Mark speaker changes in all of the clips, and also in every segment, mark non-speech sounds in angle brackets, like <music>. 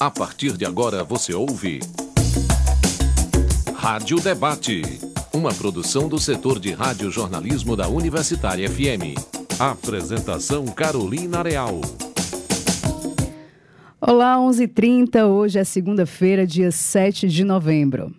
Speaker 1: A partir de agora você ouve. Rádio Debate. Uma produção do setor de rádio-jornalismo da Universitária FM. Apresentação Carolina Real.
Speaker 2: Olá, 11h30. Hoje é segunda-feira, dia 7 de novembro.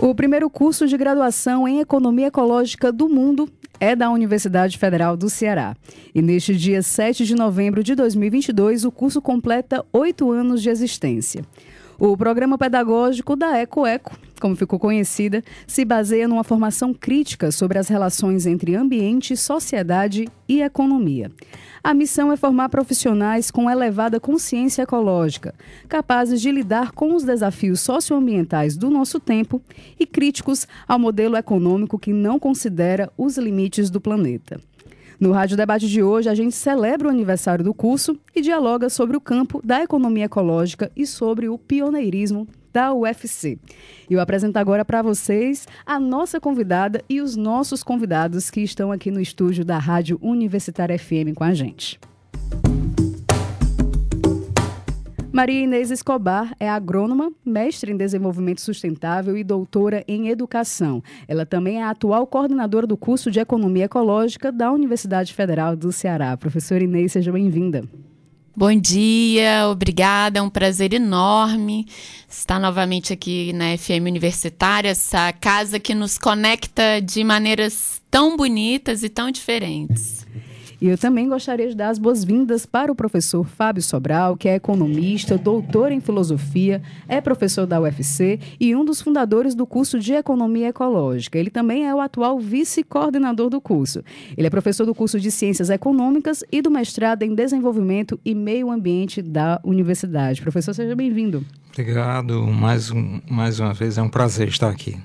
Speaker 2: O primeiro curso de graduação em Economia Ecológica do mundo é da Universidade Federal do Ceará. E neste dia 7 de novembro de 2022, o curso completa oito anos de existência. O programa pedagógico da EcoEco, como ficou conhecida, se baseia numa formação crítica sobre as relações entre ambiente, sociedade e economia. A missão é formar profissionais com elevada consciência ecológica, capazes de lidar com os desafios socioambientais do nosso tempo e críticos ao modelo econômico que não considera os limites do planeta. No Rádio Debate de hoje, a gente celebra o aniversário do curso e dialoga sobre o campo da economia ecológica e sobre o pioneirismo da UFC. Eu apresento agora para vocês a nossa convidada e os nossos convidados que estão aqui no estúdio da Rádio Universitária FM com a gente. Maria Inês Escobar é agrônoma, mestre em desenvolvimento sustentável e doutora em educação. Ela também é a atual coordenadora do curso de Economia Ecológica da Universidade Federal do Ceará. Professora Inês, seja bem-vinda.
Speaker 3: Bom dia, obrigada, é um prazer enorme estar novamente aqui na FM Universitária, essa casa que nos conecta de maneiras tão bonitas e tão diferentes.
Speaker 2: E eu também gostaria de dar as boas-vindas para o professor Fábio Sobral, que é economista, doutor em filosofia, é professor da UFC e um dos fundadores do curso de Economia Ecológica. Ele também é o atual vice-coordenador do curso. Ele é professor do curso de Ciências Econômicas e do mestrado em Desenvolvimento e Meio Ambiente da Universidade. Professor, seja bem-vindo.
Speaker 4: Obrigado. Mais, um, mais uma vez, é um prazer estar aqui.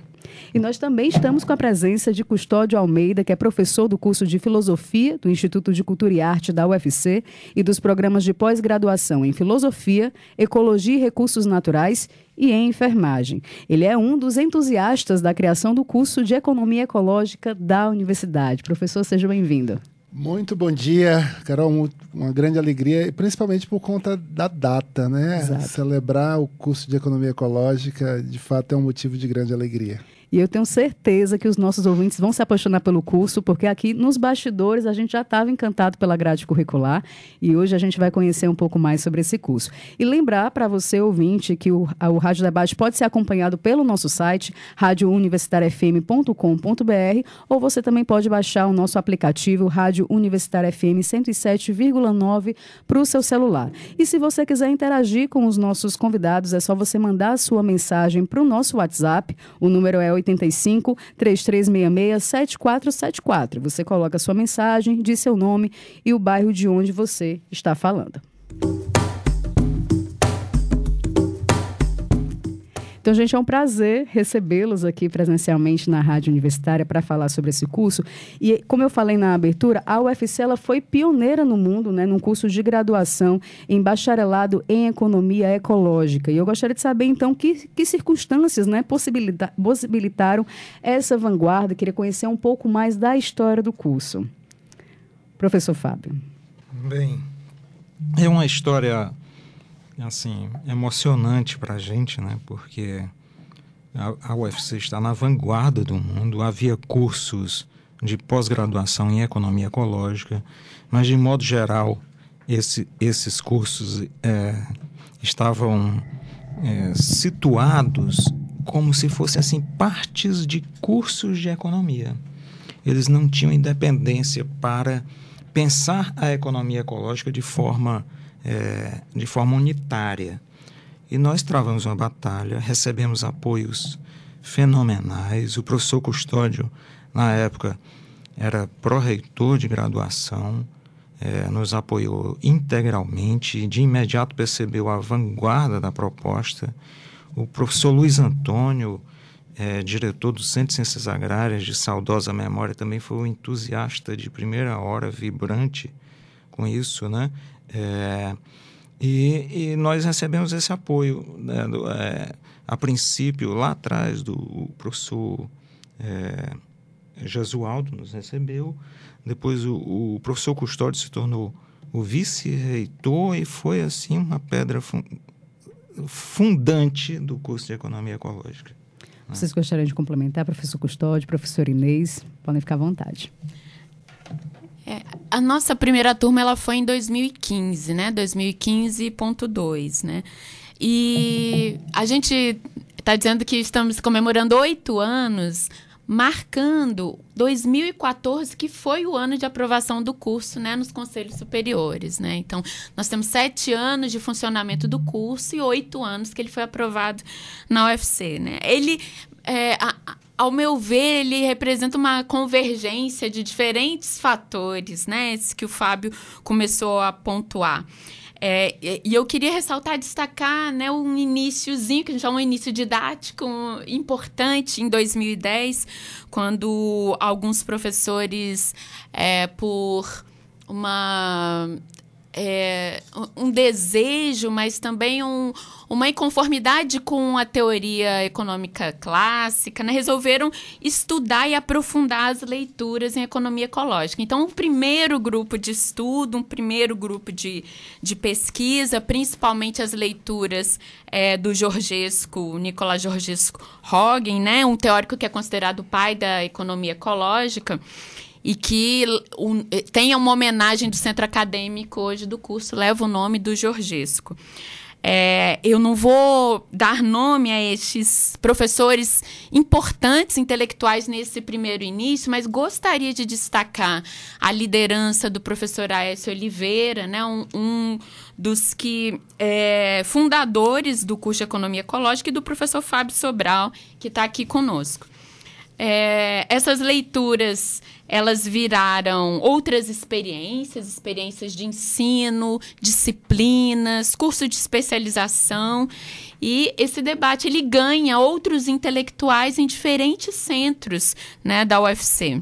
Speaker 2: E nós também estamos com a presença de Custódio Almeida, que é professor do curso de Filosofia do Instituto de Cultura e Arte da UFC e dos programas de pós-graduação em Filosofia, Ecologia e Recursos Naturais e em Enfermagem. Ele é um dos entusiastas da criação do curso de Economia Ecológica da Universidade. Professor, seja bem-vindo.
Speaker 5: Muito bom dia, Carol. Uma grande alegria, principalmente por conta da data, né? Exato. Celebrar o curso de Economia Ecológica, de fato, é um motivo de grande alegria.
Speaker 2: E eu tenho certeza que os nossos ouvintes vão se apaixonar pelo curso, porque aqui nos bastidores a gente já estava encantado pela grade curricular e hoje a gente vai conhecer um pouco mais sobre esse curso. E lembrar para você, ouvinte, que o, o Rádio Debate pode ser acompanhado pelo nosso site, radiouniversitariafm.com.br, ou você também pode baixar o nosso aplicativo Rádio Universitária FM 107,9 para o seu celular. E se você quiser interagir com os nossos convidados, é só você mandar a sua mensagem para o nosso WhatsApp. O número é 85 3366 7474. Você coloca sua mensagem, diz seu nome e o bairro de onde você está falando. Então, gente, é um prazer recebê-los aqui presencialmente na Rádio Universitária para falar sobre esse curso. E, como eu falei na abertura, a UFC ela foi pioneira no mundo, né, num curso de graduação em bacharelado em Economia Ecológica. E eu gostaria de saber, então, que, que circunstâncias né, possibilita possibilitaram essa vanguarda. Queria conhecer um pouco mais da história do curso. Professor Fábio.
Speaker 4: Bem, é uma história assim emocionante para a gente, né? Porque a, a UFC está na vanguarda do mundo. Havia cursos de pós-graduação em economia ecológica, mas de modo geral esse, esses cursos é, estavam é, situados como se fossem assim partes de cursos de economia. Eles não tinham independência para pensar a economia ecológica de forma é, de forma unitária. E nós travamos uma batalha, recebemos apoios fenomenais. O professor Custódio, na época, era pró-reitor de graduação, é, nos apoiou integralmente, de imediato percebeu a vanguarda da proposta. O professor Luiz Antônio, é, diretor do Centro de Ciências Agrárias, de saudosa memória, também foi um entusiasta de primeira hora, vibrante com isso, né? É, e, e, nós recebemos esse apoio, né, do, é, a princípio, lá atrás, do professor é, Jesualdo nos recebeu, depois o, o, professor Custódio se tornou o vice-reitor e foi assim uma pedra fundante do curso de Economia Ecológica.
Speaker 2: Vocês gostariam de complementar, professor Custódio, professor Inês? Podem ficar à vontade.
Speaker 3: É, a nossa primeira turma ela foi em 2015, né? 2015.2, né? E a gente está dizendo que estamos comemorando oito anos, marcando 2014, que foi o ano de aprovação do curso né, nos conselhos superiores. Né? Então, nós temos sete anos de funcionamento do curso e oito anos que ele foi aprovado na UFC. Né? Ele. É, a, ao meu ver, ele representa uma convergência de diferentes fatores, né? Esse que o Fábio começou a pontuar. É, e eu queria ressaltar, destacar né, um iníciozinho, que gente chama um início didático importante em 2010, quando alguns professores, é, por uma é, um desejo, mas também um, uma inconformidade com a teoria econômica clássica, né? resolveram estudar e aprofundar as leituras em economia ecológica. Então, um primeiro grupo de estudo, um primeiro grupo de, de pesquisa, principalmente as leituras é, do Georgesco, Nicolás Georgesco Roggen, né? um teórico que é considerado o pai da economia ecológica e que um, eh, tenha uma homenagem do centro acadêmico hoje do curso, leva o nome do Georgesco. É, eu não vou dar nome a estes professores importantes intelectuais nesse primeiro início, mas gostaria de destacar a liderança do professor Aécio Oliveira, né, um, um dos que é, fundadores do curso de Economia Ecológica, e do professor Fábio Sobral, que está aqui conosco. É, essas leituras elas viraram outras experiências, experiências de ensino, disciplinas, curso de especialização. E esse debate ele ganha outros intelectuais em diferentes centros né, da UFC.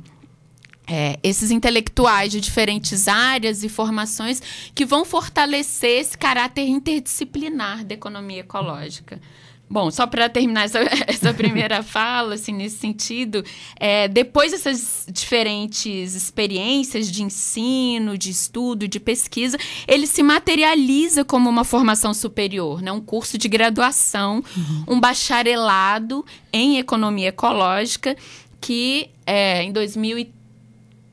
Speaker 3: É, esses intelectuais de diferentes áreas e formações que vão fortalecer esse caráter interdisciplinar da economia ecológica. Bom, só para terminar essa, <laughs> essa primeira <laughs> fala, assim, nesse sentido, é, depois dessas diferentes experiências de ensino, de estudo, de pesquisa, ele se materializa como uma formação superior, né? um curso de graduação, uhum. um bacharelado em economia ecológica, que é, em 2013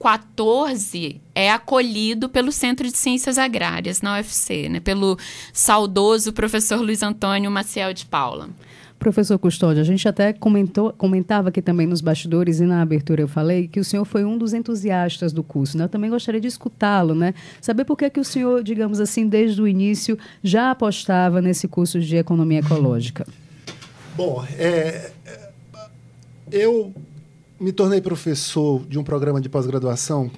Speaker 3: 14 é acolhido pelo Centro de Ciências Agrárias, na UFC, né, pelo saudoso professor Luiz Antônio Maciel de Paula.
Speaker 2: Professor Custódio, a gente até comentou, comentava aqui também nos bastidores e na abertura eu falei que o senhor foi um dos entusiastas do curso. Né? Eu também gostaria de escutá-lo, né? Saber por que, que o senhor, digamos assim, desde o início já apostava nesse curso de economia ecológica.
Speaker 5: Bom, é, eu me tornei professor de um programa de pós-graduação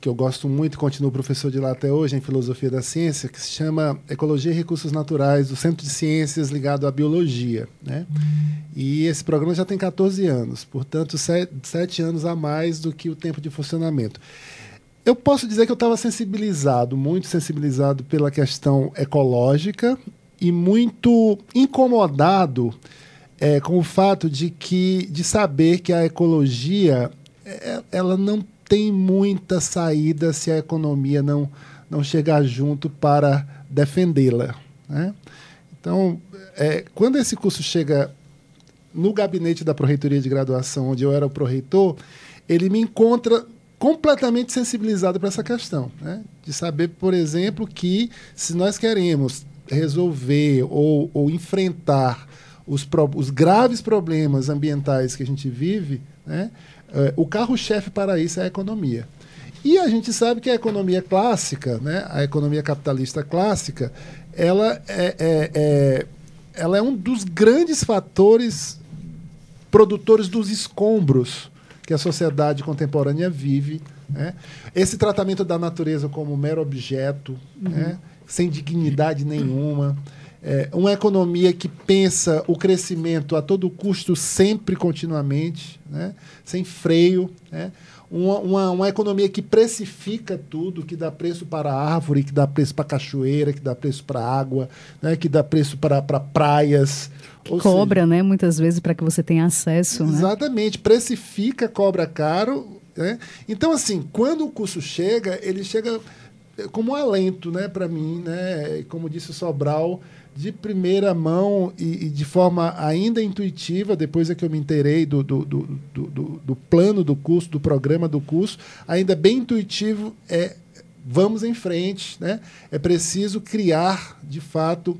Speaker 5: que eu gosto muito e continuo professor de lá até hoje, em Filosofia da Ciência, que se chama Ecologia e Recursos Naturais, do Centro de Ciências ligado à Biologia. Né? E esse programa já tem 14 anos, portanto, sete, anos a mais do que o tempo de funcionamento. Eu posso dizer que eu estava sensibilizado, muito sensibilizado pela questão ecológica e muito incomodado é, com o fato de que de saber que a ecologia é, ela não tem muita saída se a economia não não chegar junto para defendê-la. Né? Então, é, quando esse curso chega no gabinete da Proreitoria de Graduação, onde eu era o proreitor, ele me encontra completamente sensibilizado para essa questão. Né? De saber, por exemplo, que se nós queremos resolver ou, ou enfrentar os, pro, os graves problemas ambientais que a gente vive, né, é, o carro-chefe para isso é a economia. E a gente sabe que a economia clássica, né, a economia capitalista clássica, ela é, é, é, ela é um dos grandes fatores produtores dos escombros que a sociedade contemporânea vive. Né? Esse tratamento da natureza como mero objeto, uhum. né? sem dignidade nenhuma é, uma economia que pensa o crescimento a todo custo, sempre, continuamente, né? sem freio. Né? Uma, uma, uma, economia que precifica tudo, que dá preço para a árvore, que dá preço para a cachoeira, que dá preço para a água, né? que dá preço para, para praias.
Speaker 2: Que cobra, seja, né? Muitas vezes para que você tenha acesso.
Speaker 5: Né? Exatamente.
Speaker 2: Né?
Speaker 5: Precifica, cobra caro. Né? Então, assim, quando o custo chega, ele chega como um alento né, para mim, né, como disse o Sobral, de primeira mão e, e, de forma ainda intuitiva, depois é que eu me inteirei do, do, do, do, do plano do curso, do programa do curso, ainda bem intuitivo, é vamos em frente. Né? É preciso criar, de fato,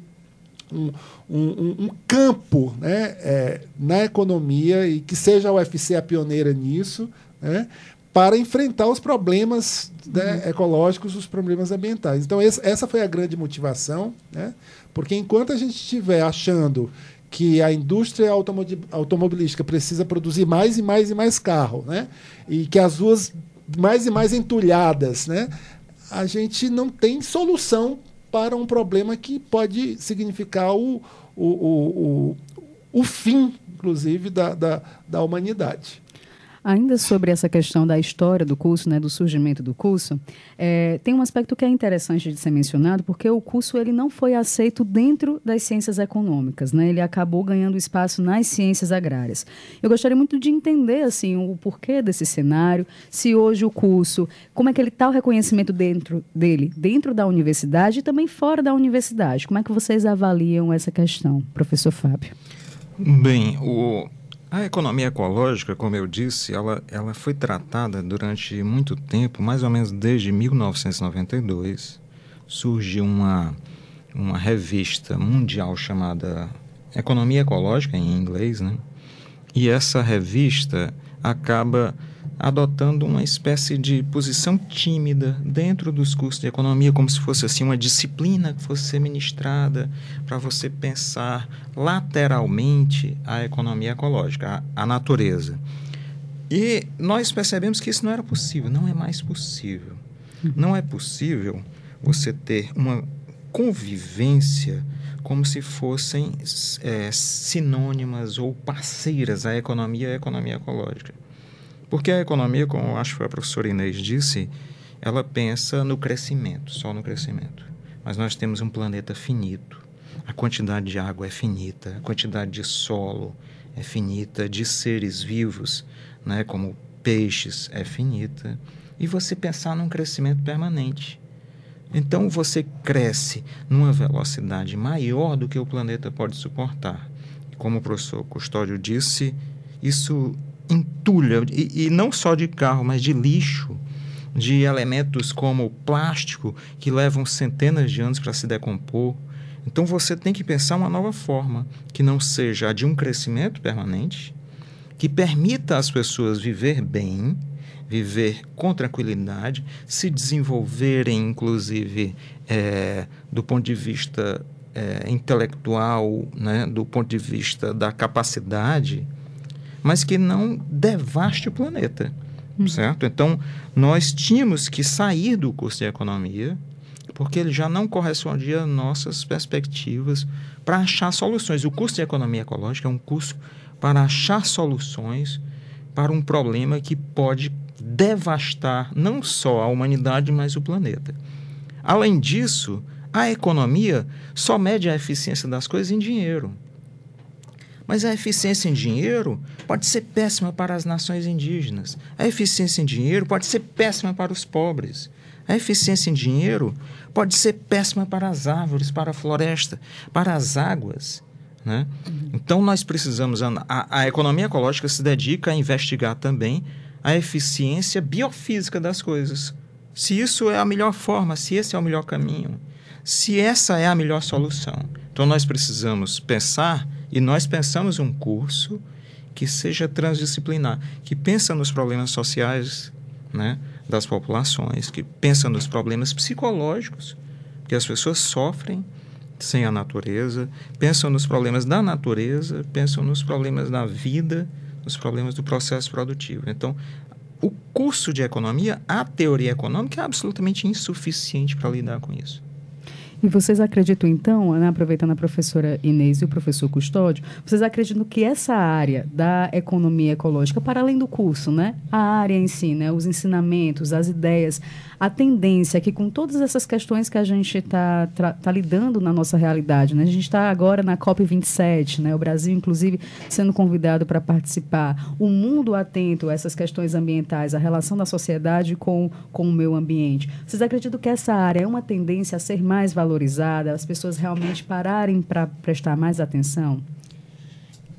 Speaker 5: um, um, um campo né, é, na economia e que seja a UFC a pioneira nisso, né, para enfrentar os problemas né, uhum. ecológicos, os problemas ambientais. Então, esse, essa foi a grande motivação. Né? Porque enquanto a gente estiver achando que a indústria automobilística precisa produzir mais e mais e mais carro, né? E que as ruas mais e mais entulhadas, né? A gente não tem solução para um problema que pode significar o, o, o, o, o fim, inclusive, da, da, da humanidade.
Speaker 2: Ainda sobre essa questão da história do curso, né, do surgimento do curso, é, tem um aspecto que é interessante de ser mencionado, porque o curso ele não foi aceito dentro das ciências econômicas, né? Ele acabou ganhando espaço nas ciências agrárias. Eu gostaria muito de entender assim o porquê desse cenário, se hoje o curso, como é que ele está o reconhecimento dentro dele, dentro da universidade e também fora da universidade. Como é que vocês avaliam essa questão, professor Fábio?
Speaker 4: Bem, o a economia ecológica, como eu disse, ela, ela foi tratada durante muito tempo, mais ou menos desde 1992. Surgiu uma, uma revista mundial chamada Economia Ecológica, em inglês, né? E essa revista acaba adotando uma espécie de posição tímida dentro dos cursos de economia, como se fosse assim uma disciplina que fosse ser ministrada para você pensar lateralmente a economia ecológica, a, a natureza. E nós percebemos que isso não era possível, não é mais possível. Não é possível você ter uma convivência como se fossem é, sinônimas ou parceiras a economia e a economia ecológica. Porque a economia, como acho que a professora Inês disse, ela pensa no crescimento, só no crescimento. Mas nós temos um planeta finito. A quantidade de água é finita, a quantidade de solo é finita, de seres vivos, né, como peixes, é finita. E você pensar num crescimento permanente. Então você cresce numa velocidade maior do que o planeta pode suportar. Como o professor Custódio disse, isso entulha, e, e não só de carro, mas de lixo, de elementos como plástico, que levam centenas de anos para se decompor. Então você tem que pensar uma nova forma, que não seja a de um crescimento permanente, que permita às pessoas viver bem, viver com tranquilidade, se desenvolverem, inclusive, é, do ponto de vista é, intelectual, né, do ponto de vista da capacidade mas que não devaste o planeta, hum. certo? Então, nós tínhamos que sair do curso de economia, porque ele já não correspondia às nossas perspectivas para achar soluções. O curso de economia ecológica é um curso para achar soluções para um problema que pode devastar não só a humanidade, mas o planeta. Além disso, a economia só mede a eficiência das coisas em dinheiro. Mas a eficiência em dinheiro pode ser péssima para as nações indígenas. A eficiência em dinheiro pode ser péssima para os pobres. A eficiência em dinheiro pode ser péssima para as árvores, para a floresta, para as águas. Né? Então, nós precisamos. A, a economia ecológica se dedica a investigar também a eficiência biofísica das coisas. Se isso é a melhor forma, se esse é o melhor caminho, se essa é a melhor solução. Então, nós precisamos pensar e nós pensamos um curso que seja transdisciplinar, que pensa nos problemas sociais né, das populações, que pensa nos problemas psicológicos, que as pessoas sofrem sem a natureza, pensam nos problemas da natureza, pensam nos problemas da vida, nos problemas do processo produtivo. Então, o curso de economia, a teoria econômica é absolutamente insuficiente para lidar com isso.
Speaker 2: E vocês acreditam, então, né, aproveitando a professora Inês e o professor Custódio, vocês acreditam que essa área da economia ecológica, para além do curso, né, a área em si, né, os ensinamentos, as ideias, a tendência é que com todas essas questões que a gente está tá lidando na nossa realidade, né, a gente está agora na COP27, né, o Brasil, inclusive, sendo convidado para participar, o mundo atento a essas questões ambientais, a relação da sociedade com, com o meio ambiente. Vocês acreditam que essa área é uma tendência a ser mais valorizada, as pessoas realmente pararem para prestar mais atenção?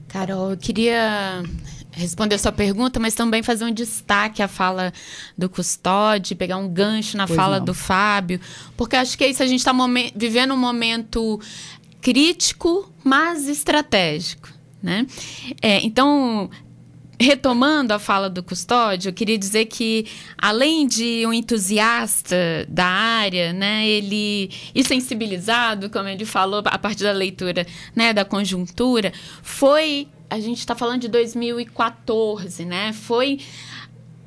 Speaker 3: Carol, eu queria responder sua pergunta, mas também fazer um destaque à fala do Custódio, pegar um gancho na pois fala não. do Fábio, porque acho que é isso, a gente está vivendo um momento crítico, mas estratégico. Né? É, então, retomando a fala do Custódio, eu queria dizer que, além de um entusiasta da área, né, ele e sensibilizado, como ele falou, a partir da leitura né, da conjuntura, foi. A gente está falando de 2014, né? Foi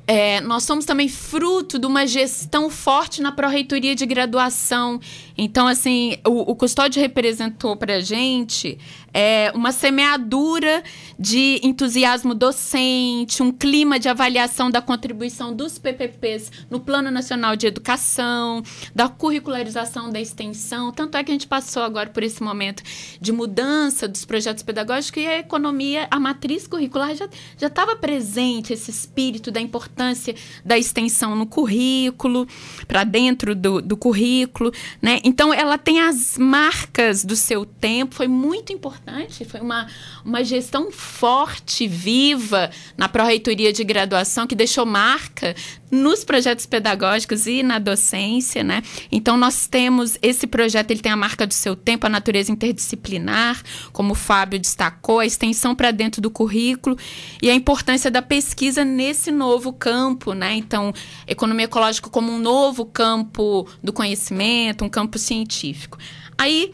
Speaker 3: é, nós somos também fruto de uma gestão forte na pró-reitoria de graduação. Então, assim, o, o Custódio representou para a gente é, uma semeadura de entusiasmo docente, um clima de avaliação da contribuição dos PPPs no Plano Nacional de Educação, da curricularização da extensão. Tanto é que a gente passou agora por esse momento de mudança dos projetos pedagógicos e a economia, a matriz curricular já estava presente, esse espírito da importância da extensão no currículo, para dentro do, do currículo. Né? Então, ela tem as marcas do seu tempo, foi muito importante importante, foi uma, uma gestão forte, viva na pró-reitoria de graduação, que deixou marca nos projetos pedagógicos e na docência, né? Então nós temos esse projeto, ele tem a marca do seu tempo, a natureza interdisciplinar, como o Fábio destacou, a extensão para dentro do currículo e a importância da pesquisa nesse novo campo, né? Então, economia ecológica como um novo campo do conhecimento, um campo científico. Aí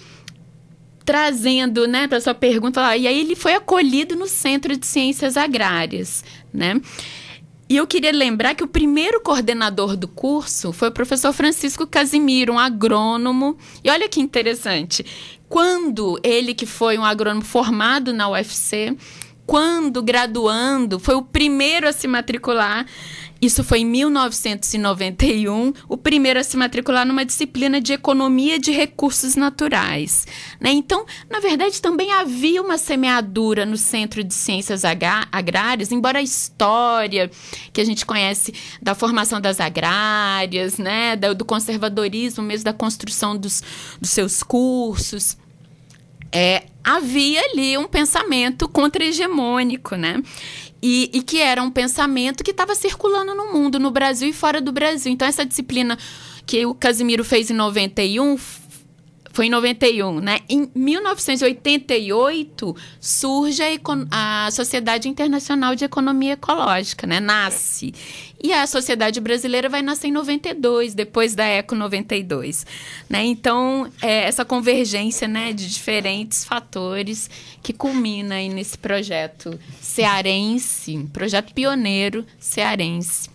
Speaker 3: trazendo, né, para sua pergunta, e aí ele foi acolhido no Centro de Ciências Agrárias, né? E eu queria lembrar que o primeiro coordenador do curso foi o professor Francisco Casimiro, um agrônomo. E olha que interessante. Quando ele, que foi um agrônomo formado na UFC, quando graduando, foi o primeiro a se matricular isso foi em 1991, o primeiro a se matricular numa disciplina de economia de recursos naturais. Né? Então, na verdade, também havia uma semeadura no Centro de Ciências Agrárias, embora a história que a gente conhece da formação das agrárias, né? do conservadorismo, mesmo da construção dos, dos seus cursos. É, havia ali um pensamento contra-hegemônico, né? E, e, que era um pensamento que estava circulando no mundo, no Brasil e fora do Brasil. Então, essa disciplina que o Casimiro fez em 91 foi em 91, né? Em 1988 surge a, a, Sociedade Internacional de Economia Ecológica, né? Nasce. E a Sociedade Brasileira vai nascer em 92, depois da Eco 92, né? Então, é essa convergência, né, de diferentes fatores que culmina aí nesse projeto cearense, projeto pioneiro cearense.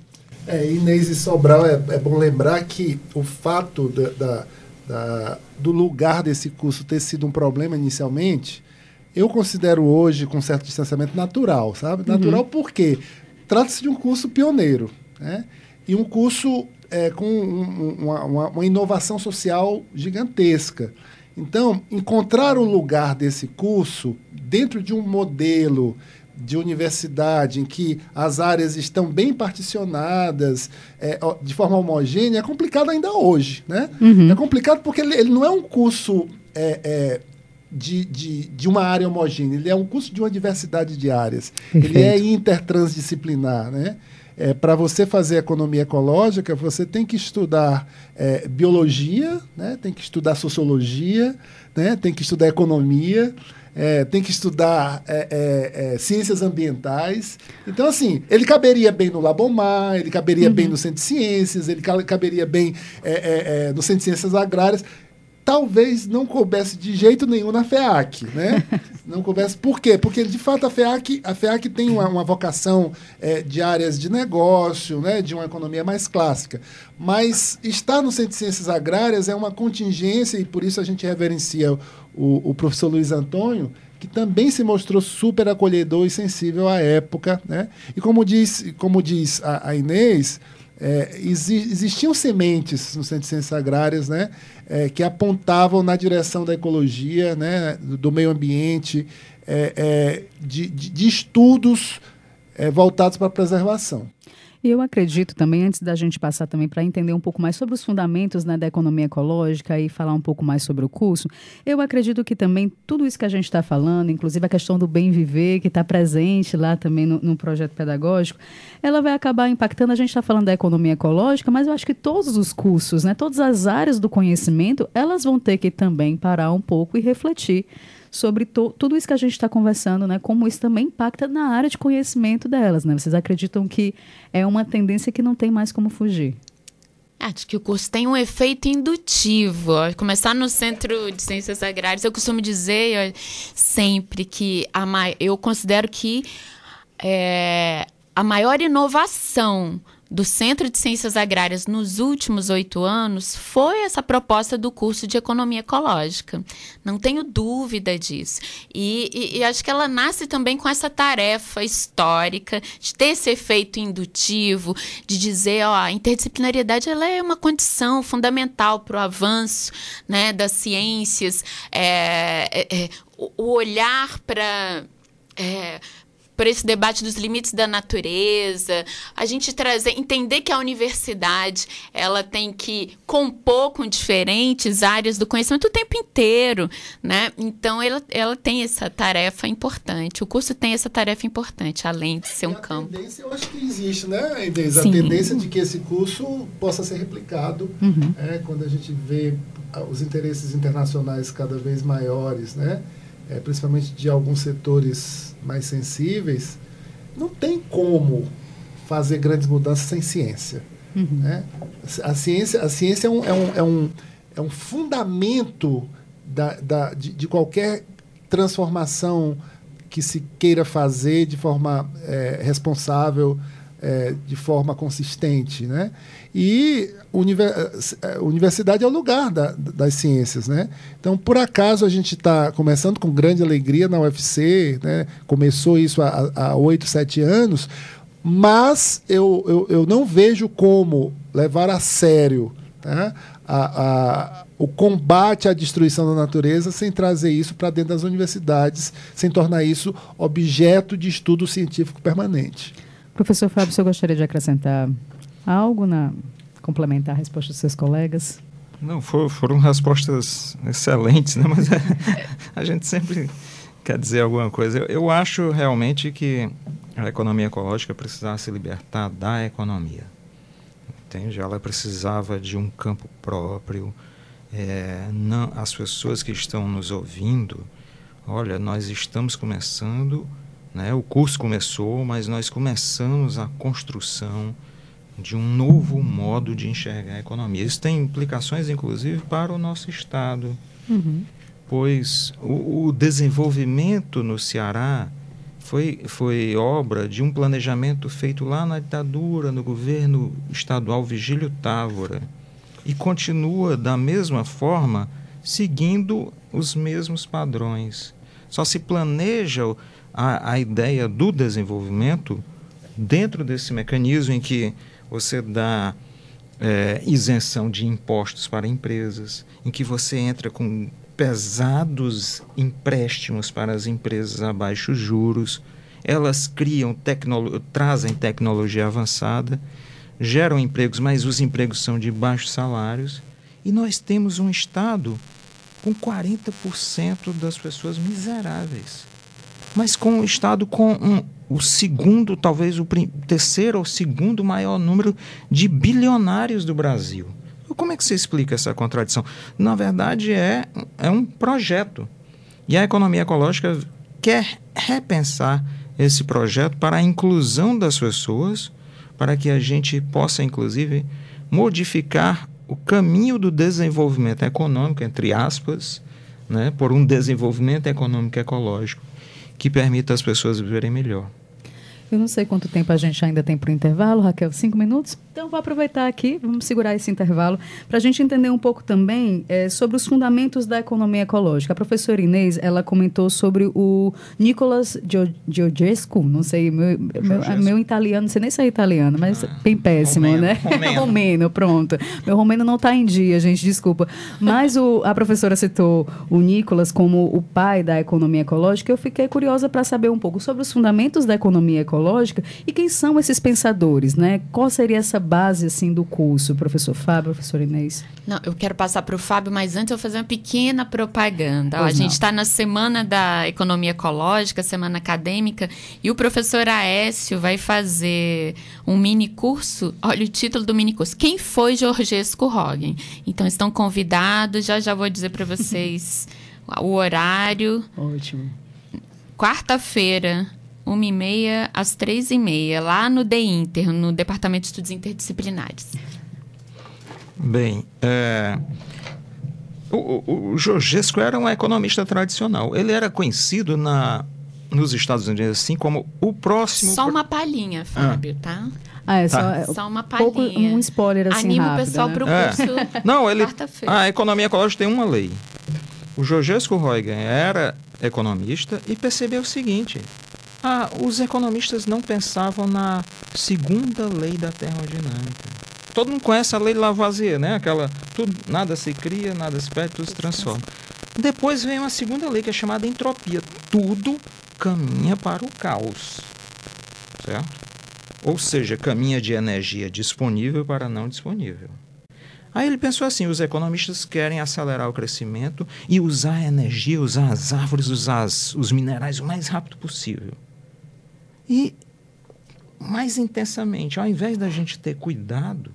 Speaker 5: É, Inês e Sobral, é, é bom lembrar que o fato da, da da, do lugar desse curso ter sido um problema inicialmente, eu considero hoje, com certo distanciamento, natural, sabe? Uhum. Natural porque trata-se de um curso pioneiro, né? E um curso é, com um, uma, uma, inovação social gigantesca. Então, encontrar um lugar desse curso dentro de um modelo de universidade em que as áreas estão bem particionadas é, de forma homogênea é complicado ainda hoje. Né? Uhum. É complicado porque ele, ele, não é um curso é, é, de, de, de, uma área homogênea, ele é um curso de uma diversidade de áreas. Perfeito. Ele é intertransdisciplinar. Né? É, Para você fazer economia ecológica, você tem que estudar é, biologia, né? tem que estudar sociologia, né? tem que estudar economia é, tem que estudar é, é, é, ciências ambientais. Então, assim, ele caberia bem no Labomar, ele caberia uhum. bem no Centro de Ciências, ele caberia bem é, no Centro de Ciências Agrárias. talvez não coubesse de jeito nenhum na FEAC, né? <laughs> Não coubesse. Por quê? Porque, de fato, a FEAC, a FEAC tem uma, uma vocação é, de áreas de negócio, né? de uma economia mais clássica. Mas estar no Centro de Ciências Agrárias é uma contingência, e por isso a gente reverencia o, o professor Luiz Antônio, que também se mostrou super acolhedor e sensível à época. Né? E como diz, como diz a, a Inês, é, exi existiam sementes no Centro de Ciências Agrárias né, é, que apontavam na direção da ecologia, né, do, meio ambiente, é, é de, de, de, estudos é, voltados para a preservação.
Speaker 2: E eu acredito também, antes da gente passar também para entender um pouco mais sobre os fundamentos né, da economia ecológica e falar um pouco mais sobre o curso, eu acredito que também tudo isso que a gente está falando, inclusive a questão do bem viver, que está presente lá também no, no, projeto pedagógico, ela vai acabar impactando. A gente está falando da economia ecológica, mas eu acho que todos os cursos, né, todas as áreas do conhecimento, elas vão ter que também parar um pouco e refletir sobre tudo isso que a gente está conversando, né? Como isso também impacta na área de conhecimento delas, né? Vocês acreditam que é uma tendência que não tem mais como fugir?
Speaker 3: Acho que o curso tem um efeito indutivo. Começar no Centro de Ciências Agrárias, eu costumo dizer sempre que a, eu considero que é, a maior inovação do Centro de Ciências Agrárias nos últimos oito anos foi essa proposta do curso de Economia Ecológica. Não tenho dúvida disso. E, e, e, acho que ela nasce também com essa tarefa histórica de ter esse efeito indutivo, de dizer, ó, a interdisciplinariedade ela é uma condição fundamental para o avanço né, das ciências, é, é, é, o olhar para. Por esse debate dos limites da natureza, a gente trazer, entender que a universidade ela tem que compor com diferentes áreas do conhecimento o tempo inteiro, né? Então ela, ela tem essa tarefa importante. O curso tem essa tarefa importante, além de ser um
Speaker 5: a
Speaker 3: campo.
Speaker 5: A tendência eu acho que existe, né, Inês? A tendência de que esse curso possa ser replicado, uhum. é, quando a gente vê os interesses internacionais cada vez maiores, né? É, principalmente de alguns setores mais sensíveis, não tem como fazer grandes mudanças sem ciência. Uhum. Né? A ciência, a ciência é, um, é, um, é, um, é um fundamento da, da, de, de qualquer transformação que se queira fazer de forma é, responsável, é, de forma consistente. Né? E a universidade é o lugar da, das ciências. Né? Então, por acaso, a gente está começando com grande alegria na UFC, né? começou isso há oito, sete anos, mas eu, eu, eu, não vejo como levar a sério né? a, a, o combate à destruição da natureza sem trazer isso para dentro das universidades, sem tornar isso objeto de estudo científico permanente.
Speaker 2: Professor Fábio, você gostaria de acrescentar algo na complementar a resposta dos seus colegas?
Speaker 4: Não, for, foram respostas excelentes, né? <laughs> mas a gente sempre quer dizer alguma coisa. Eu, eu, acho realmente que a economia ecológica precisava se libertar da economia. Entende? Ela precisava de um campo próprio. É, não, as pessoas que estão nos ouvindo, olha, nós estamos começando né? O curso começou, mas nós começamos a construção de um novo modo de enxergar a economia. Isso tem implicações, inclusive, para o nosso Estado, uhum. pois o, o, desenvolvimento no Ceará foi, foi obra de um planejamento feito lá na ditadura, no governo estadual Vigílio Távora, e continua da mesma forma, seguindo os mesmos padrões. Só se planeja a, a ideia do desenvolvimento dentro desse mecanismo em que você dá é, isenção de impostos para empresas, em que você entra com pesados empréstimos para as empresas a baixos juros, elas criam tecnolo trazem tecnologia avançada, geram empregos, mas os empregos são de baixos salários, e nós temos um Estado com 40% das pessoas miseráveis mas com o Estado com um, o segundo, talvez o terceiro ou segundo maior número de bilionários do Brasil. Como é que se explica essa contradição? Na verdade, é, é um projeto. E a economia ecológica quer repensar esse projeto para a inclusão das pessoas, para que a gente possa, inclusive, modificar o caminho do desenvolvimento econômico, entre aspas, né, por um desenvolvimento econômico ecológico que permita as pessoas viverem melhor.
Speaker 2: Eu não sei quanto tempo a gente ainda tem para o intervalo, Raquel. Cinco minutos? Então, vou aproveitar aqui, vamos segurar esse intervalo, para a gente entender um pouco também é, sobre os fundamentos da economia ecológica. A professora Inês, ela comentou sobre o Nicolas Georgescu, não sei, meu, meu, meu, italiano, não sei nem se é italiano, mas ah, bem péssimo, romeno, né? <laughs> Romeno. romeno, pronto. Meu romeno não está em dia, gente, desculpa. Mas o, a professora citou o Nicolas como o pai da economia ecológica. Eu fiquei curiosa para saber um pouco sobre os fundamentos da economia ecológica e quem são esses pensadores, né? Qual seria essa base assim do curso, professor Fábio, professor Inês?
Speaker 3: Não, eu quero passar para o Fábio, mas antes eu vou fazer uma pequena propaganda. Ó, a gente está na semana da economia ecológica, semana acadêmica, e o professor Aécio vai fazer um mini curso. Olha o título do mini curso: Quem foi Georgesco Roggen? Então estão convidados. Já já vou dizer para <laughs> vocês o horário.
Speaker 2: Ótimo.
Speaker 3: Quarta-feira, uma e meia às três e meia, lá no DEINTER, no Departamento de Estudos Interdisciplinares.
Speaker 4: Bem, é, o, o, o Georgesco era um economista tradicional. Ele era conhecido na, nos Estados Unidos assim como o próximo...
Speaker 3: Só uma palhinha. Fábio, ah. tá?
Speaker 2: Ah, é tá. só, só uma palhinha. Pouco, um spoiler assim
Speaker 3: Anima
Speaker 2: rápido,
Speaker 3: o pessoal
Speaker 2: né?
Speaker 3: para o curso
Speaker 4: é. <laughs> Não, ele, a economia ecológica tem uma lei. O Georgesco Roygan era economista e percebeu o seguinte: ah, os economistas não pensavam na segunda lei da termodinâmica. Todo mundo conhece a lei de Lavoisier, né? Aquela, tudo, nada se cria, nada se perde, tudo se transforma. Depois vem uma segunda lei que é chamada entropia. Tudo caminha para o caos. Certo? Ou seja, caminha de energia disponível para não disponível. Aí ele pensou assim: os economistas querem acelerar o crescimento e usar a energia, usar as árvores, usar as, os minerais o mais rápido possível. E mais intensamente, ao invés da gente ter cuidado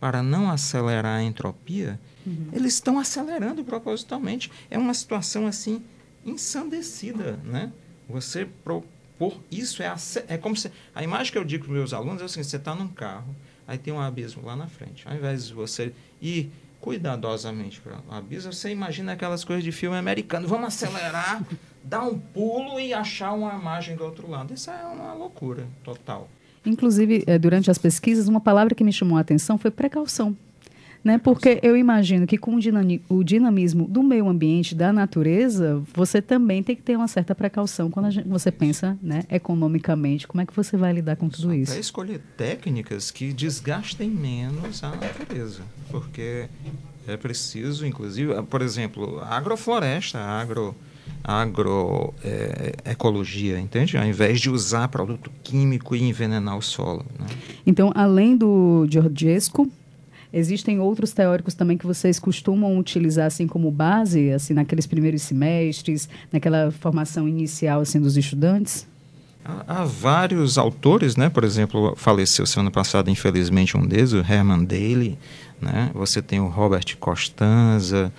Speaker 4: para não acelerar a entropia, uhum. eles estão acelerando propositalmente. É uma situação assim ensandecida, né? Você propor isso é, é como se a imagem que eu digo para os meus alunos é assim: você está num carro, aí tem um abismo lá na frente. Ao invés de você ir cuidadosamente para o abismo, você imagina aquelas coisas de filme americano. Vamos acelerar <laughs> dar um pulo e achar uma margem do outro lado. Isso é uma loucura total.
Speaker 2: Inclusive, eh, durante as pesquisas, uma palavra que me chamou a atenção foi precaução. Né? Porque eu imagino que com o dinamismo do meio ambiente, da natureza, você também tem que ter uma certa precaução quando gente, você pensa né, economicamente. Como é que você vai lidar com tudo isso?
Speaker 4: É escolher técnicas que desgastem menos a natureza. Porque é preciso, inclusive, por exemplo, a agrofloresta, a agro agroecologia, é, entende? Ao invés de usar produto químico e envenenar o solo. Né?
Speaker 2: Então, além do Georgesco, existem outros teóricos também que vocês costumam utilizar assim como base, assim naqueles primeiros semestres, naquela formação inicial assim dos estudantes?
Speaker 4: Há, vários autores, né? Por exemplo, faleceu semana passada, infelizmente, um deles, o Herman Daly, né? Você tem o Robert Costanza,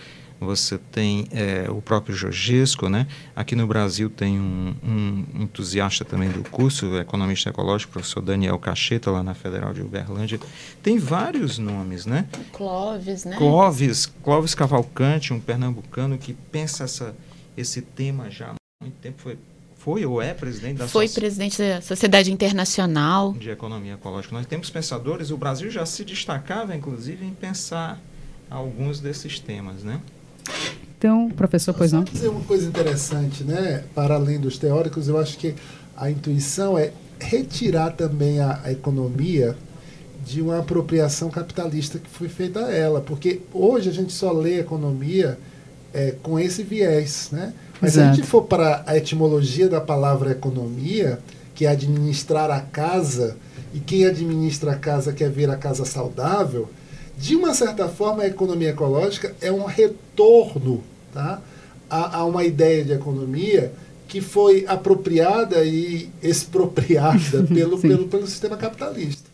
Speaker 4: você tem é, o próprio Jorgesco, né? Aqui no Brasil tem um, um, entusiasta também do curso, economista ecológico, professor Daniel Cacheta, lá na Federal de Uberlândia. Tem vários nomes, né?
Speaker 3: Clóvis, né?
Speaker 4: Clóvis, Clóvis Cavalcante, um pernambucano que pensa essa, esse tema já há muito tempo, foi foi ou é presidente da
Speaker 3: Foi presidente da Sociedade Internacional
Speaker 4: de Economia Ecológica. Nós temos pensadores, o Brasil já se destacava, inclusive, em pensar alguns desses temas, né?
Speaker 2: Então, professor, pois não?
Speaker 5: dizer uma coisa interessante, né? Para além dos teóricos, eu acho que a intuição é retirar também a, a economia de uma apropriação capitalista que foi feita a ela, porque hoje a gente só lê economia é, com esse viés, né? Mas Exato. se a gente for para a etimologia da palavra economia, que é administrar a casa, e quem administra a casa quer ver a casa saudável, de uma certa forma, a economia ecológica é um retorno tá, a, a uma ideia de economia que foi apropriada e expropriada <laughs> pelo, pelo, pelo sistema capitalista.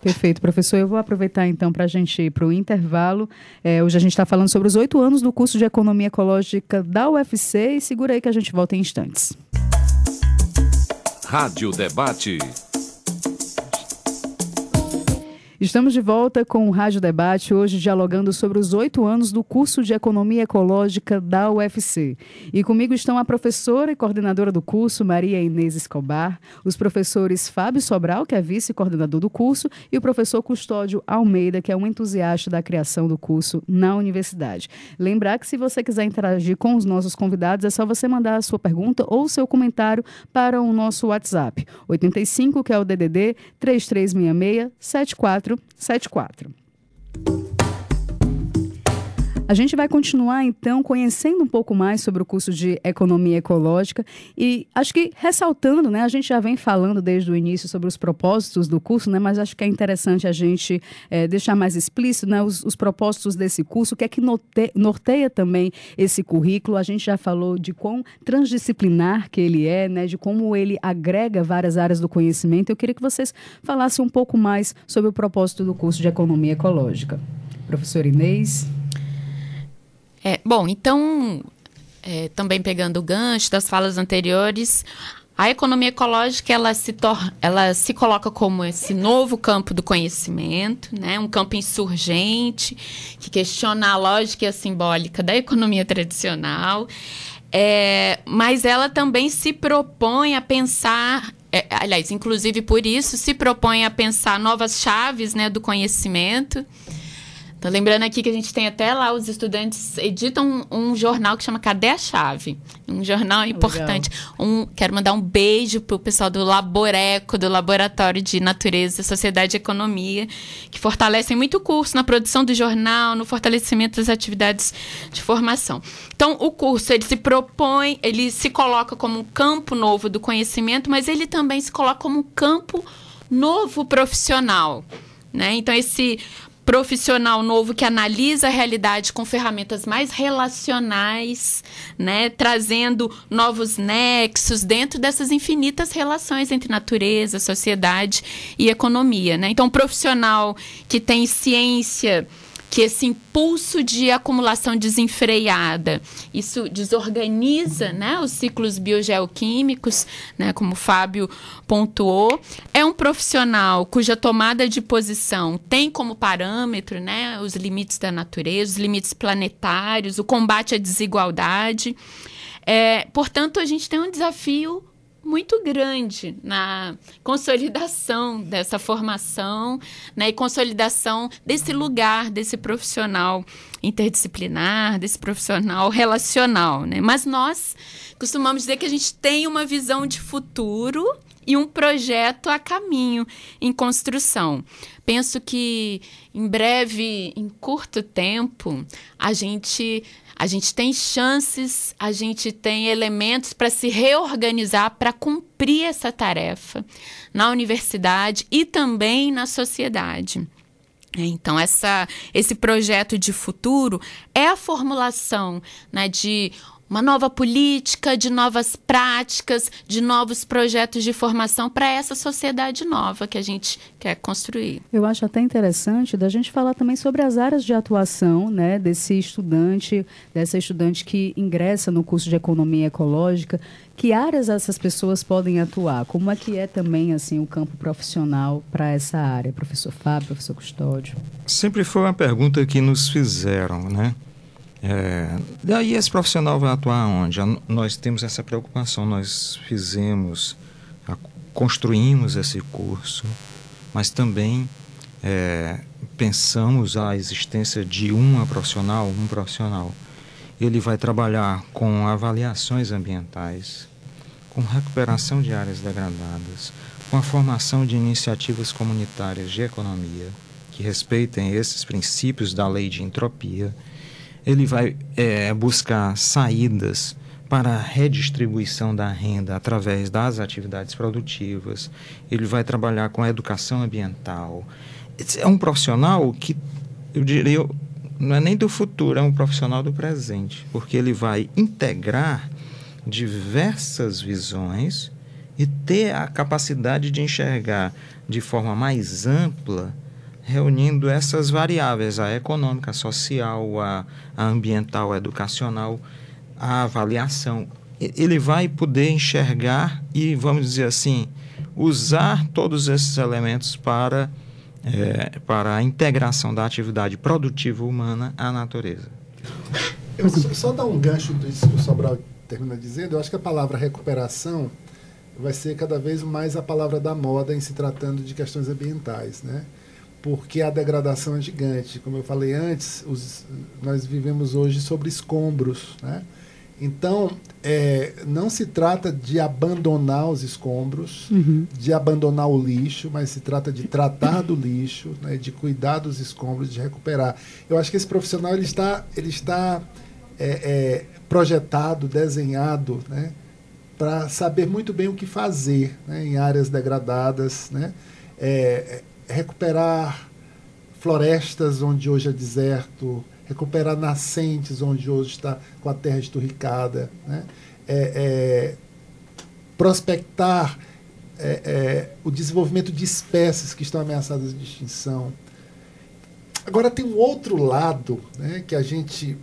Speaker 2: Perfeito, professor. Eu vou aproveitar então para a gente ir para o intervalo. É, hoje a gente está falando sobre os oito anos do curso de Economia Ecológica da UFC e segura aí que a gente volta em instantes.
Speaker 1: Rádio Debate.
Speaker 2: Estamos de volta com o Rádio Debate, hoje dialogando sobre os oito anos do curso de Economia Ecológica da UFC. E comigo estão a professora e coordenadora do curso, Maria Inês Escobar, os professores Fábio Sobral, que é vice-coordenador do curso, e o professor Custódio Almeida, que é um entusiasta da criação do curso na universidade. Lembrar que se você quiser interagir com os nossos convidados, é só você mandar a sua pergunta ou seu comentário para o nosso WhatsApp, 85, que é o DDD 3366 74 7474. A gente vai continuar então conhecendo um pouco mais sobre o curso de Economia Ecológica e acho que ressaltando, né, a gente já vem falando desde o início sobre os propósitos do curso, né, mas acho que é interessante a gente é, deixar mais explícito, né, os, os, propósitos desse curso, o que é que norte, norteia também esse currículo. A gente já falou de quão transdisciplinar que ele é, né, de como ele agrega várias áreas do conhecimento. Eu queria que vocês falassem um pouco mais sobre o propósito do curso de Economia Ecológica. Professor Inês.
Speaker 3: É, bom, então, é, também pegando o gancho das falas anteriores, a economia ecológica ela se, ela se coloca como esse novo campo do conhecimento, né? um campo insurgente, que questiona a lógica e a simbólica da economia tradicional. É, mas ela também se propõe a pensar, é, aliás, inclusive por isso, se propõe a pensar novas chaves né, do conhecimento. Tô lembrando aqui que a gente tem até lá, os estudantes editam um, um jornal que chama Cadê a Chave? Um jornal importante. Um, quero mandar um beijo pro pessoal do Laboreco, do Laboratório de Natureza, Sociedade e Economia, que fortalecem muito o curso na produção do jornal, no fortalecimento das atividades de formação. Então, o curso, ele se propõe, ele se coloca como um campo novo do conhecimento, mas ele também se coloca como um campo novo profissional. Né? Então, esse profissional novo que analisa a realidade com ferramentas mais relacionais, né, trazendo novos nexos dentro dessas infinitas relações entre natureza, sociedade e economia, né? Então, um profissional que tem ciência que esse impulso de acumulação desenfreada, isso desorganiza né, os ciclos biogeoquímicos, né, como o Fábio pontuou. É um profissional cuja tomada de posição tem como parâmetro né, os limites da natureza, os limites planetários, o combate à desigualdade. É, portanto, a gente tem um desafio muito grande na consolidação dessa formação né, e consolidação desse lugar, desse profissional interdisciplinar, desse profissional relacional. Né? Mas nós costumamos dizer que a gente tem uma visão de futuro e um projeto a caminho, em construção. Penso que em breve, em curto tempo, a gente a gente tem chances, a gente tem elementos para se reorganizar para cumprir essa tarefa na universidade e também na sociedade. Então, essa, esse projeto de futuro é a formulação né, de uma nova política, de novas práticas, de novos projetos de formação para essa sociedade nova que a gente quer construir.
Speaker 2: Eu acho até interessante da gente falar também sobre as áreas de atuação né, desse estudante, dessa estudante que ingressa no curso de economia ecológica. Que áreas essas pessoas podem atuar? Como é que é também assim o campo profissional para essa área, professor Fábio, professor Custódio?
Speaker 4: Sempre foi uma pergunta que nos fizeram, né? É, daí esse profissional vai atuar onde? Nós temos essa preocupação, nós fizemos, construímos esse curso, mas também é, pensamos a existência de uma profissional, um profissional. Ele vai trabalhar com avaliações ambientais, com recuperação de áreas degradadas, com a formação de iniciativas comunitárias de economia que respeitem esses princípios da lei de entropia ele vai é, buscar saídas para a redistribuição da renda através das atividades produtivas, ele vai trabalhar com a educação ambiental. É um profissional que, eu diria, não é nem do futuro, é um profissional do presente, porque ele vai integrar diversas visões e ter a capacidade de enxergar de forma mais ampla reunindo essas variáveis, a econômica, a social, a, a ambiental, a educacional, a avaliação. Ele vai poder enxergar e, vamos dizer assim, usar todos esses elementos para é, para a integração da atividade produtiva humana à natureza.
Speaker 5: Eu só, dar um gancho disso que o Sobral termina dizendo, eu acho que a palavra recuperação vai ser cada vez mais a palavra da moda em se tratando de questões ambientais, né? Porque a degradação é gigante. Como eu falei antes, os, nós vivemos hoje sobre escombros, né? Então, é, não se trata de abandonar os escombros, uhum. de abandonar o lixo, mas se trata de tratar do lixo, né, de cuidar dos escombros, de recuperar. Eu acho que esse profissional ele está, ele está é, é, projetado, desenhado, né, para saber muito bem o que fazer né, em áreas degradadas, né, é, recuperar florestas onde hoje é deserto, recuperar nascentes onde hoje está com a terra esturricada, né, é, é, prospectar é, é, o desenvolvimento de espécies que estão ameaçadas de extinção. Agora tem um outro lado né, que a gente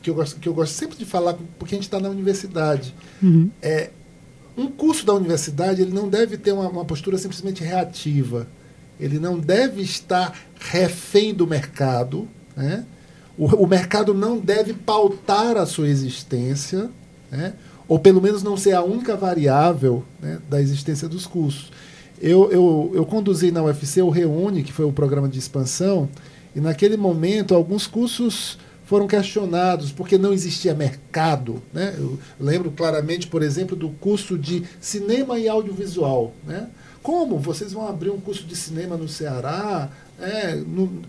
Speaker 5: que eu gosto, que eu gosto sempre de falar, porque a gente está na universidade. Uhum. É, um curso da universidade ele não deve ter uma, uma postura simplesmente reativa. Ele não deve estar refém do mercado. Né? O, o mercado não deve pautar a sua existência, né? ou pelo menos não ser a única variável né, da existência dos cursos. Eu, eu, eu conduzi na UFC o Reúne, que foi o programa de expansão, e naquele momento alguns cursos foram questionados porque não existia mercado. Né? Eu lembro claramente, por exemplo, do curso de cinema e audiovisual. Né? Como vocês vão abrir um curso de cinema no Ceará? É, no...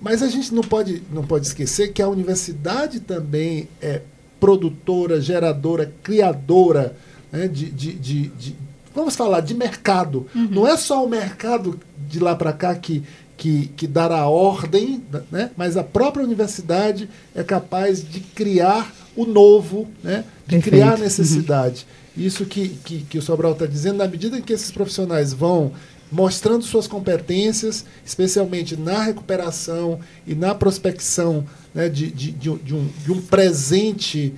Speaker 5: Mas a gente não pode, não pode esquecer que a universidade também é produtora, geradora, criadora né, de, de, de, de, vamos falar, de mercado. Uhum. Não é só o mercado de lá para cá que, que, que dará ordem, né? mas a própria universidade é capaz de criar o novo, né? de Perfeito. criar a necessidade. Uhum. Isso que, que, que o Sobral está dizendo, na medida em que esses profissionais vão mostrando suas competências, especialmente na recuperação e na prospecção né, de, de, de, de, um, de um presente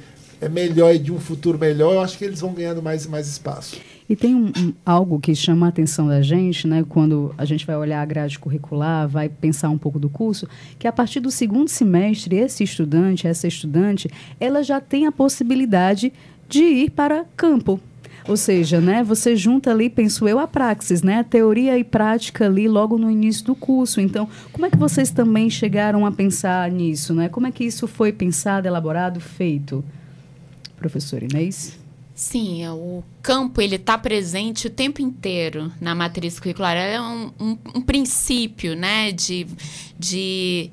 Speaker 5: melhor e de um futuro melhor, eu acho que eles vão ganhando mais e mais espaço.
Speaker 2: E tem um, um, algo que chama a atenção da gente, né, quando a gente vai olhar a grade curricular, vai pensar um pouco do curso, que a partir do segundo semestre, esse estudante, essa estudante, ela já tem a possibilidade de ir para campo, ou seja, né, você junta ali, penso eu, a praxis, né, a teoria e prática ali logo no início do curso. Então, como é que vocês também chegaram a pensar nisso, né? Como é que isso foi pensado, elaborado, feito? Professor Inês?
Speaker 3: Sim, é, o campo ele está presente o tempo inteiro na matriz curricular. É um, um, um princípio, né, de, de,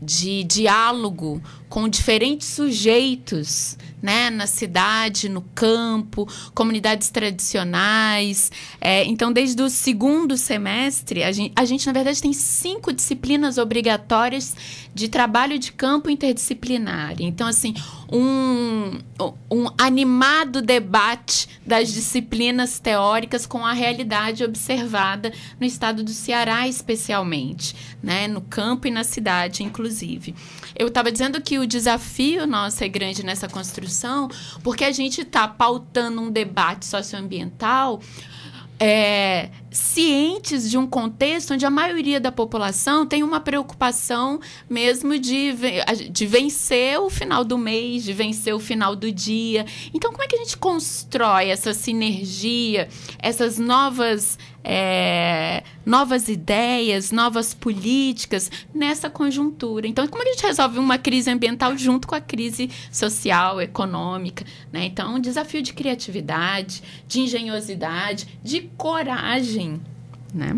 Speaker 3: de diálogo com diferentes sujeitos, né, na cidade, no campo, comunidades tradicionais. É, então, desde o segundo semestre, a gente, a gente, na verdade, tem cinco disciplinas obrigatórias de trabalho de campo interdisciplinar. Então, assim, um, um animado debate das disciplinas teóricas com a realidade observada no estado do Ceará, especialmente, né, no campo e na cidade, inclusive. Eu estava dizendo que o desafio nosso é grande nessa construção, porque a gente está pautando um debate socioambiental é, cientes de um contexto onde a maioria da população tem uma preocupação mesmo de, de vencer o final do mês, de vencer o final do dia. Então, como é que a gente constrói essa sinergia, essas novas é, novas ideias, novas políticas nessa conjuntura. Então, como a gente resolve uma crise ambiental junto com a crise social, econômica? Né? Então, é um desafio de criatividade, de engenhosidade, de coragem. Né?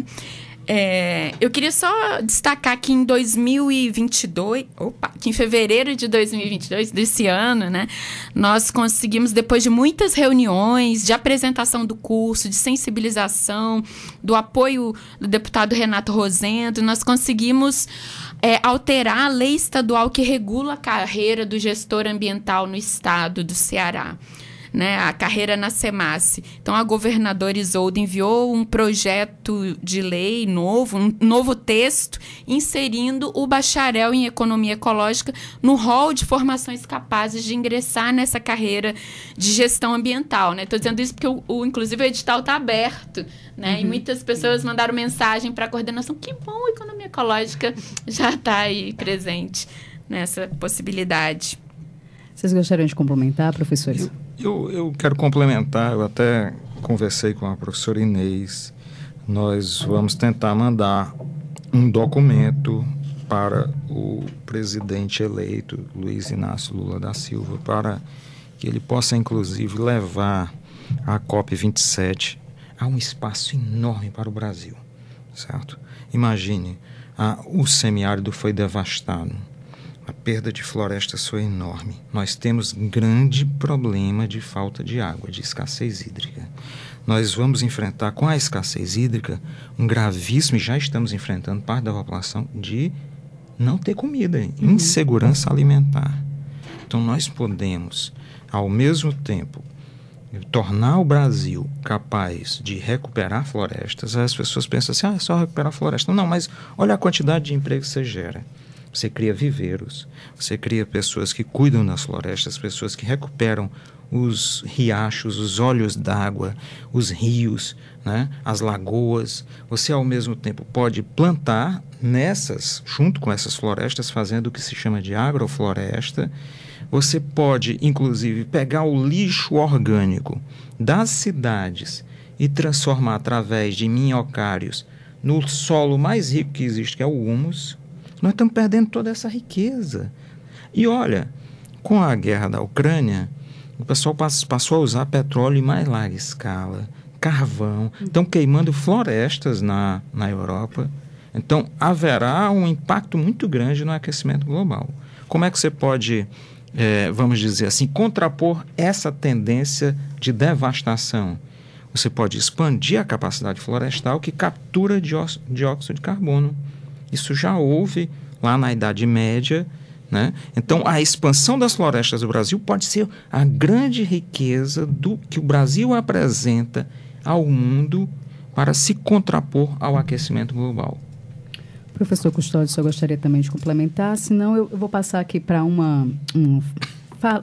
Speaker 3: É, eu queria só destacar que em 2022, opa, que em fevereiro de 2022, desse ano, né, nós conseguimos, depois de muitas reuniões, de apresentação do curso, de sensibilização, do apoio do deputado Renato Rosendo, nós conseguimos é, alterar a lei estadual que regula a carreira do gestor ambiental no estado do Ceará. Né, a carreira na SEMASSE. Então, a governadora Isolda enviou um projeto de lei novo, um novo texto, inserindo o bacharel em economia ecológica no rol de formações capazes de ingressar nessa carreira de gestão ambiental. Estou né? dizendo isso porque, o, o, inclusive, o edital está aberto. Né? Uhum. E muitas pessoas mandaram mensagem para a coordenação: que bom, a economia ecológica já está aí presente nessa possibilidade.
Speaker 2: Vocês gostariam de complementar, professores?
Speaker 4: Eu, eu, quero complementar, eu até conversei com a professora Inês. Nós vamos tentar mandar um documento para o presidente eleito, Luiz Inácio Lula da Silva, para que ele possa, inclusive, levar a COP27 a um espaço enorme para o Brasil, certo? Imagine, a, o semiárido foi devastado a perda de florestas foi enorme. Nós temos grande problema de falta de água, de escassez hídrica. Nós vamos enfrentar com a escassez hídrica um gravíssimo, e já estamos enfrentando parte da população, de não ter comida, uhum. insegurança alimentar. Então nós podemos, ao mesmo tempo, tornar o Brasil capaz de recuperar florestas. As pessoas pensam assim, ah, é só recuperar floresta. Não, mas olha a quantidade de emprego que você gera. Você cria viveiros, você cria pessoas que cuidam das florestas, pessoas que recuperam os riachos, os olhos d'água, os rios, né, as lagoas. Você, ao mesmo tempo, pode plantar nessas, junto com essas florestas, fazendo o que se chama de agrofloresta. Você pode, inclusive, pegar o lixo orgânico das cidades e transformar através de minhocários no solo mais rico que existe, que é o humus, nós estamos perdendo toda essa riqueza. E olha, com a guerra da Ucrânia, o pessoal passou a usar petróleo em mais larga escala, carvão, estão queimando florestas na, na Europa. Então, haverá um impacto muito grande no aquecimento global. Como é que você pode, é, vamos dizer assim, contrapor essa tendência de devastação? Você pode expandir a capacidade florestal que captura dióxido de carbono. Isso já houve lá na Idade Média. Né? Então, a expansão das florestas do Brasil pode ser a grande riqueza do que o Brasil apresenta ao mundo para se contrapor ao aquecimento global.
Speaker 2: Professor Custódio, só gostaria também de complementar, senão eu, vou passar aqui para uma, um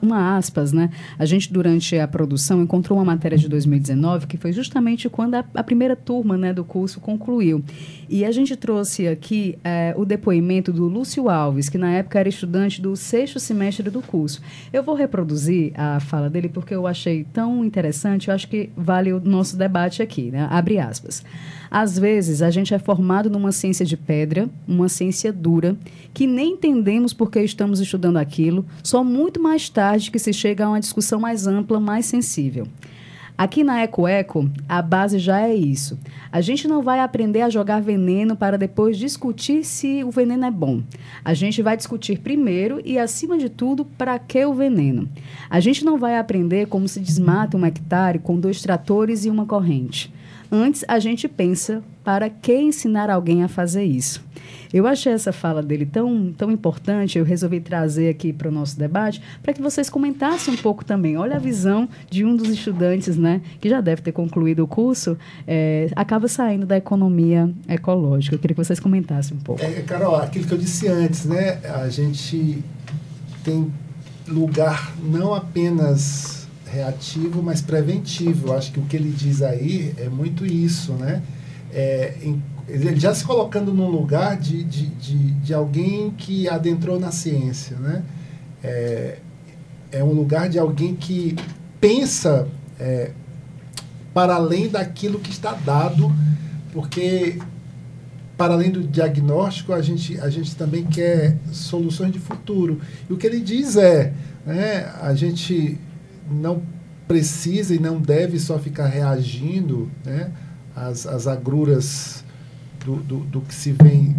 Speaker 2: uma aspas, né? A gente, durante a produção, encontrou uma matéria de 2019 que foi justamente quando a, a primeira turma né, do curso concluiu. E a gente trouxe aqui é, o depoimento do Lúcio Alves, que na época era estudante do sexto semestre do curso. Eu vou reproduzir a fala dele porque eu achei tão interessante, eu acho que vale o nosso debate aqui, né? Abre aspas. Às vezes, a gente é formado numa ciência de pedra, uma ciência dura, que nem entendemos por que estamos estudando aquilo, só muito mais tarde que se chega a uma discussão mais ampla, mais sensível. Aqui na Eco Eco, a base já é isso. A gente não vai aprender a jogar veneno para depois discutir se o veneno é bom. A gente vai discutir primeiro e, acima de tudo, para que o veneno. A gente não vai aprender como se desmata um hectare com dois tratores e uma corrente. Antes, a gente pensa para que ensinar alguém a fazer isso. Eu achei essa fala dele tão, tão importante, eu resolvi trazer aqui para o nosso debate, para que vocês comentassem um pouco também. Olha a visão de um dos estudantes, né, que já deve ter concluído o curso, é, acaba saindo da economia ecológica. Eu queria que vocês comentassem um pouco.
Speaker 5: É, Carol, aquilo que eu disse antes, né, a gente tem lugar não apenas reativo, mas preventivo. Eu acho que o que ele diz aí é muito isso, né? É, em, ele já se colocando num lugar de, de, de, de, alguém que adentrou na ciência, né? É, é um lugar de alguém que pensa é, para além daquilo que está dado, porque para além do diagnóstico, a gente, a gente também quer soluções de futuro. E o que ele diz é, né, a gente não precisa e não deve só ficar reagindo né, às, às agruras do, do, do que se vem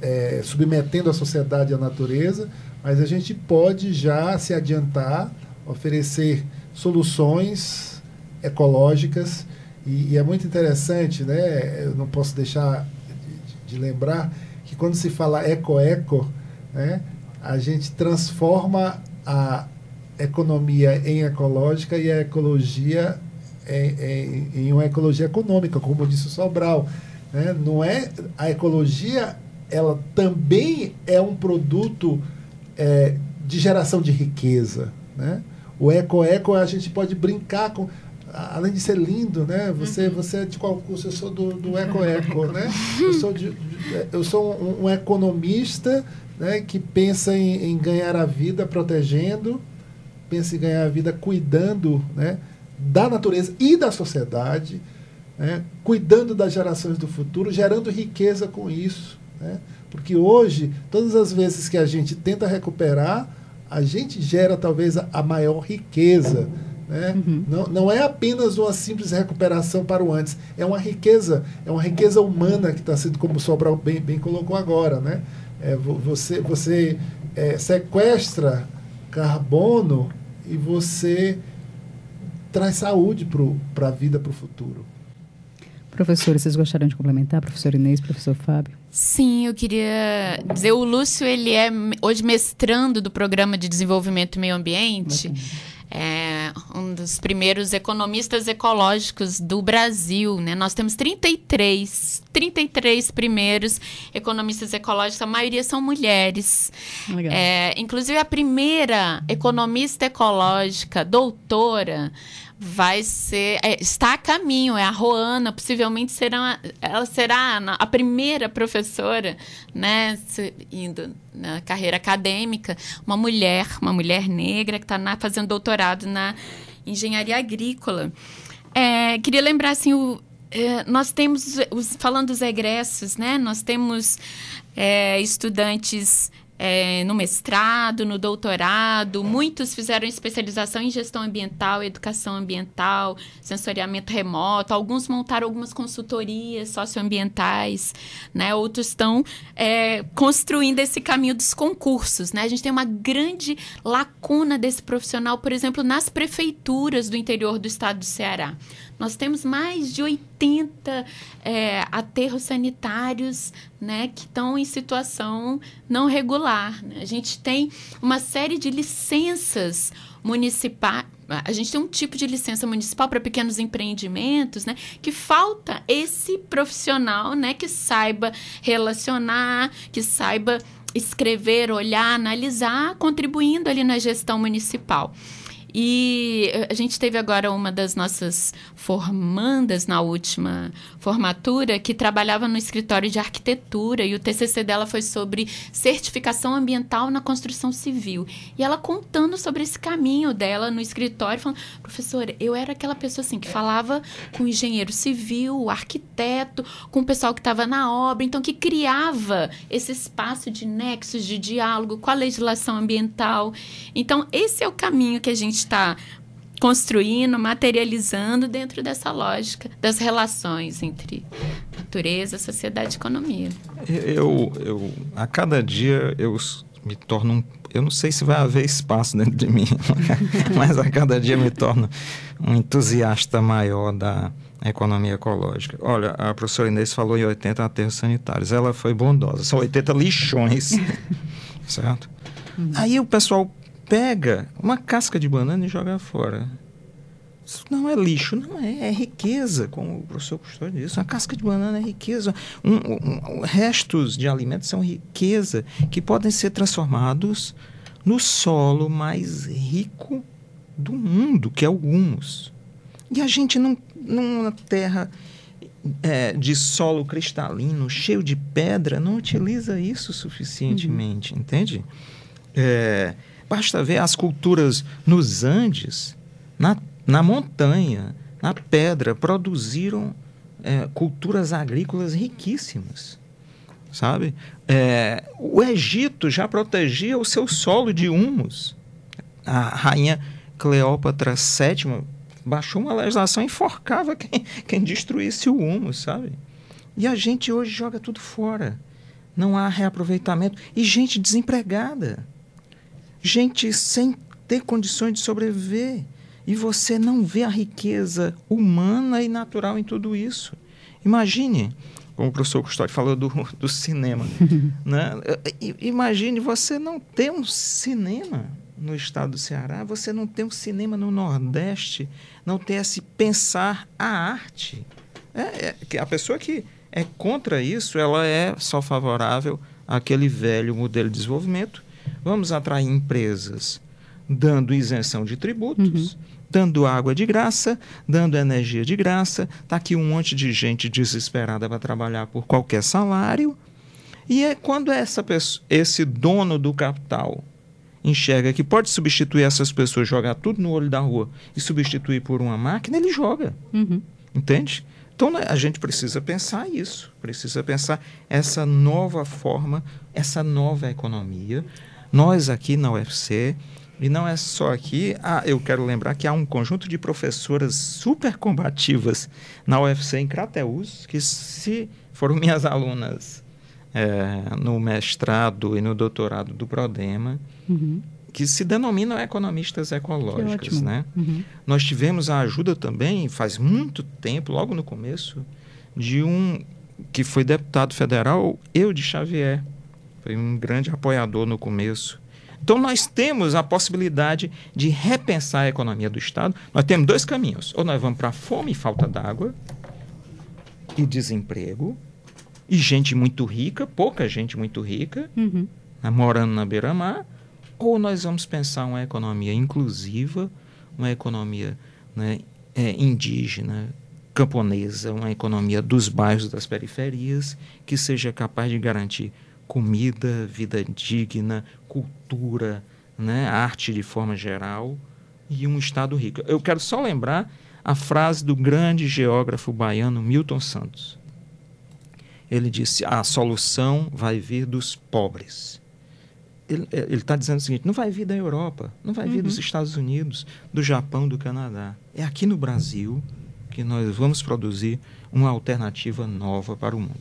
Speaker 5: é, submetendo a sociedade e a natureza, mas a gente pode já se adiantar, oferecer soluções ecológicas e, e é muito interessante, né? Eu não posso deixar de, de lembrar que quando se fala eco-eco, né, a gente transforma a economia em ecológica e a ecologia em, em, em uma ecologia econômica, como disse o Sobral. Né? Não é a ecologia, ela também é um produto é, de geração de riqueza, né? O eco-eco a gente pode brincar com além de ser lindo, né? Você, uhum. você é de qual curso? Eu sou do, do <laughs> Eco-Eco, né? Eu sou, de, eu sou um, um, economista né, que pensa em, em, ganhar a vida protegendo, pensa em ganhar a vida cuidando né, da natureza e da sociedade, né, cuidando das gerações do futuro, gerando riqueza com isso. Né? Porque hoje, todas as vezes que a gente tenta recuperar, a gente gera talvez a, a maior riqueza. Né? Uhum. Não, não é apenas uma simples recuperação para o antes, é uma riqueza, é uma riqueza humana que está sendo, como o Sobral bem, bem colocou agora. Né? É, você você é, sequestra carbono e você traz saúde para a vida, para o futuro.
Speaker 2: Professora, vocês gostariam de complementar? Professor Inês, professor Fábio?
Speaker 3: Sim, eu queria dizer, o Lúcio, ele é hoje mestrando do Programa de Desenvolvimento e Meio Ambiente. É um dos primeiros economistas ecológicos do Brasil, né? Nós temos 33, 33 primeiros economistas ecológicos, a maioria são mulheres. É, inclusive a primeira economista ecológica, doutora, vai ser é, está a caminho é a Roana possivelmente será ela será a primeira professora né indo na carreira acadêmica. Uma mulher uma mulher negra que está fazendo doutorado na engenharia agrícola. É, queria lembrar assim o, é, nós temos os, falando dos egressos né nós temos é, estudantes é, no mestrado, no doutorado. Muitos fizeram especialização em gestão ambiental, educação ambiental, sensoriamento remoto. Alguns montaram algumas consultorias socioambientais, né? Outros estão é, construindo esse caminho dos concursos, né? A gente tem uma grande lacuna desse profissional, por exemplo, nas prefeituras do interior do estado do Ceará. Nós temos mais de 80 é, aterros sanitários né, que estão em situação não regular. Né? A gente tem uma série de licenças municipais. A gente tem um tipo de licença municipal para pequenos empreendimentos, né? Que falta esse profissional, né? Que saiba relacionar, que saiba escrever, olhar, analisar, contribuindo ali na gestão municipal. E a gente teve agora uma das nossas formandas na última formatura que trabalhava no escritório de arquitetura e o TCC dela foi sobre certificação ambiental na construção civil. E ela contando sobre esse caminho dela no escritório, falando: professora, eu era aquela pessoa assim que falava com o engenheiro civil, o arquiteto, com o pessoal que estava na obra, então que criava esse espaço de nexos, de diálogo com a legislação ambiental. Então, esse é o caminho que a gente está construindo, materializando dentro dessa lógica das relações entre natureza, sociedade e economia.
Speaker 4: Eu, eu a cada dia eu me torno um, eu não sei se vai haver espaço dentro de mim, <laughs> mas a cada dia me torno um entusiasta maior da economia ecológica. Olha, a professora Inês falou em 80 aterros sanitários. Ela foi bondosa. São 80 lixões, <laughs> certo? Uhum. Aí o pessoal pega uma casca de banana e joga fora. Isso não é lixo, não é, é riqueza, como o professor Custódio disse. Uma casca de banana é riqueza. Um, um, um, restos de alimentos são riqueza que podem ser transformados no solo mais rico do mundo, que é o humus. E a gente, não, numa terra é, de solo cristalino, cheio de pedra, não utiliza isso suficientemente, uhum. entende? É, Basta ver as culturas nos Andes, na, na montanha, na pedra, produziram é, culturas agrícolas riquíssimas. Sabe? É, o Egito já protegia o seu solo de humus. A rainha Cleópatra VII baixou uma legislação e enforcava quem, quem destruísse o humus, sabe? E a gente hoje joga tudo fora. Não há reaproveitamento. E gente desempregada gente sem ter condições de sobreviver. E você não vê a riqueza humana e natural em tudo isso. Imagine, como o professor Custódio falou do, do cinema, <laughs> né? imagine você não ter um cinema no estado do Ceará, você não tem um cinema no Nordeste, não tem esse pensar a arte. É, é, a pessoa que é contra isso, ela é só favorável àquele velho modelo de desenvolvimento. Vamos atrair empresas dando isenção de tributos, uhum. dando água de graça, dando energia de graça. Está aqui um monte de gente desesperada para trabalhar por qualquer salário. E é quando essa pessoa, esse dono do capital enxerga que pode substituir essas pessoas, jogar tudo no olho da rua e substituir por uma máquina, ele joga. Uhum. Entende? Então né, a gente precisa pensar isso, precisa pensar essa nova forma, essa nova economia. Nós aqui na UFC, e não é só aqui, ah, eu quero lembrar que há um conjunto de professoras super combativas na UFC em Crateus, que se foram minhas alunas é, no mestrado e no doutorado do Prodema, uhum. que se denominam economistas ecológicas. Né? Uhum. Nós tivemos a ajuda também, faz muito tempo, logo no começo, de um que foi deputado federal, eu de Xavier. Foi um grande apoiador no começo. Então, nós temos a possibilidade de repensar a economia do Estado. Nós temos dois caminhos. Ou nós vamos para fome e falta d'água e desemprego, e gente muito rica, pouca gente muito rica, uhum. Né, morando na beira-mar, ou nós vamos pensar uma economia inclusiva, uma economia né, é, indígena, camponesa, uma economia dos bairros das periferias, que seja capaz de garantir comida, vida digna, cultura, né, arte de forma geral e um Estado rico. Eu quero só lembrar a frase do grande geógrafo baiano Milton Santos ele disse: a solução vai vir dos pobres. Ele está dizendo o seguinte: não vai vir da Europa, não vai vir uhum. dos Estados Unidos, do Japão, do Canadá. É aqui no Brasil que nós vamos produzir uma alternativa nova para o mundo.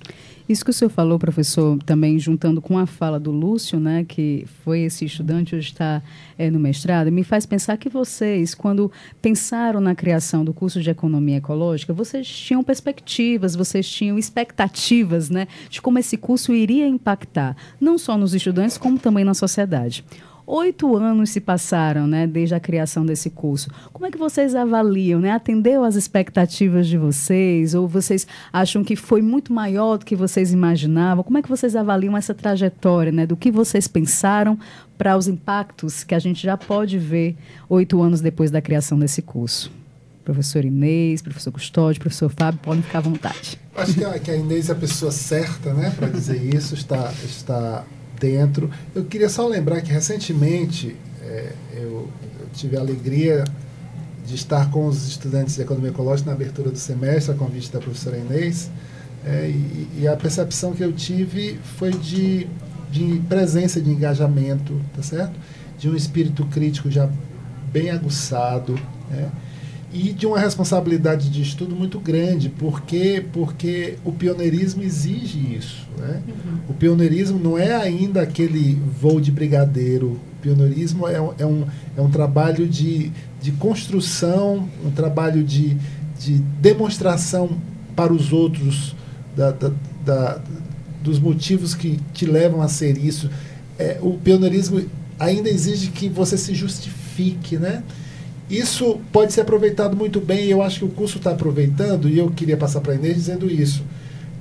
Speaker 2: Isso que o senhor falou, professor, também juntando com a fala do Lúcio, né, que foi esse estudante hoje está é, no mestrado, me faz pensar que vocês, quando pensaram na criação do curso de economia ecológica, vocês tinham perspectivas, vocês tinham expectativas, né, de como esse curso iria impactar não só nos estudantes como também na sociedade. Oito anos se passaram, né, desde a criação desse curso. Como é que vocês avaliam, né? Atendeu às expectativas de vocês? Ou vocês acham que foi muito maior do que vocês imaginavam? Como é que vocês avaliam essa trajetória, né? Do que vocês pensaram para os impactos que a gente já pode ver oito anos depois da criação desse curso? Professor Inês, professor Custódio, professor Fábio, podem ficar à vontade.
Speaker 5: Acho que a, que a Inês é a pessoa certa, né, para dizer isso. Está, está dentro. Eu queria só lembrar que recentemente é, eu, eu, tive a alegria de estar com os estudantes de Economia Ecológica na abertura do semestre, a convite da professora Inês, é, e, e, a percepção que eu tive foi de, de presença, de engajamento, tá certo? De um espírito crítico já bem aguçado, né? E de uma responsabilidade de estudo muito grande, porque, porque o pioneirismo exige isso. Né? Uhum. O pioneirismo não é ainda aquele voo de brigadeiro, o pioneirismo é, é, um, é um trabalho de, de construção, um trabalho de, de demonstração para os outros da, da, da, dos motivos que te levam a ser isso. É, o pioneirismo ainda exige que você se justifique, né? Isso pode ser aproveitado muito bem, e eu acho que o curso está aproveitando, e eu queria passar para a Inês dizendo isso.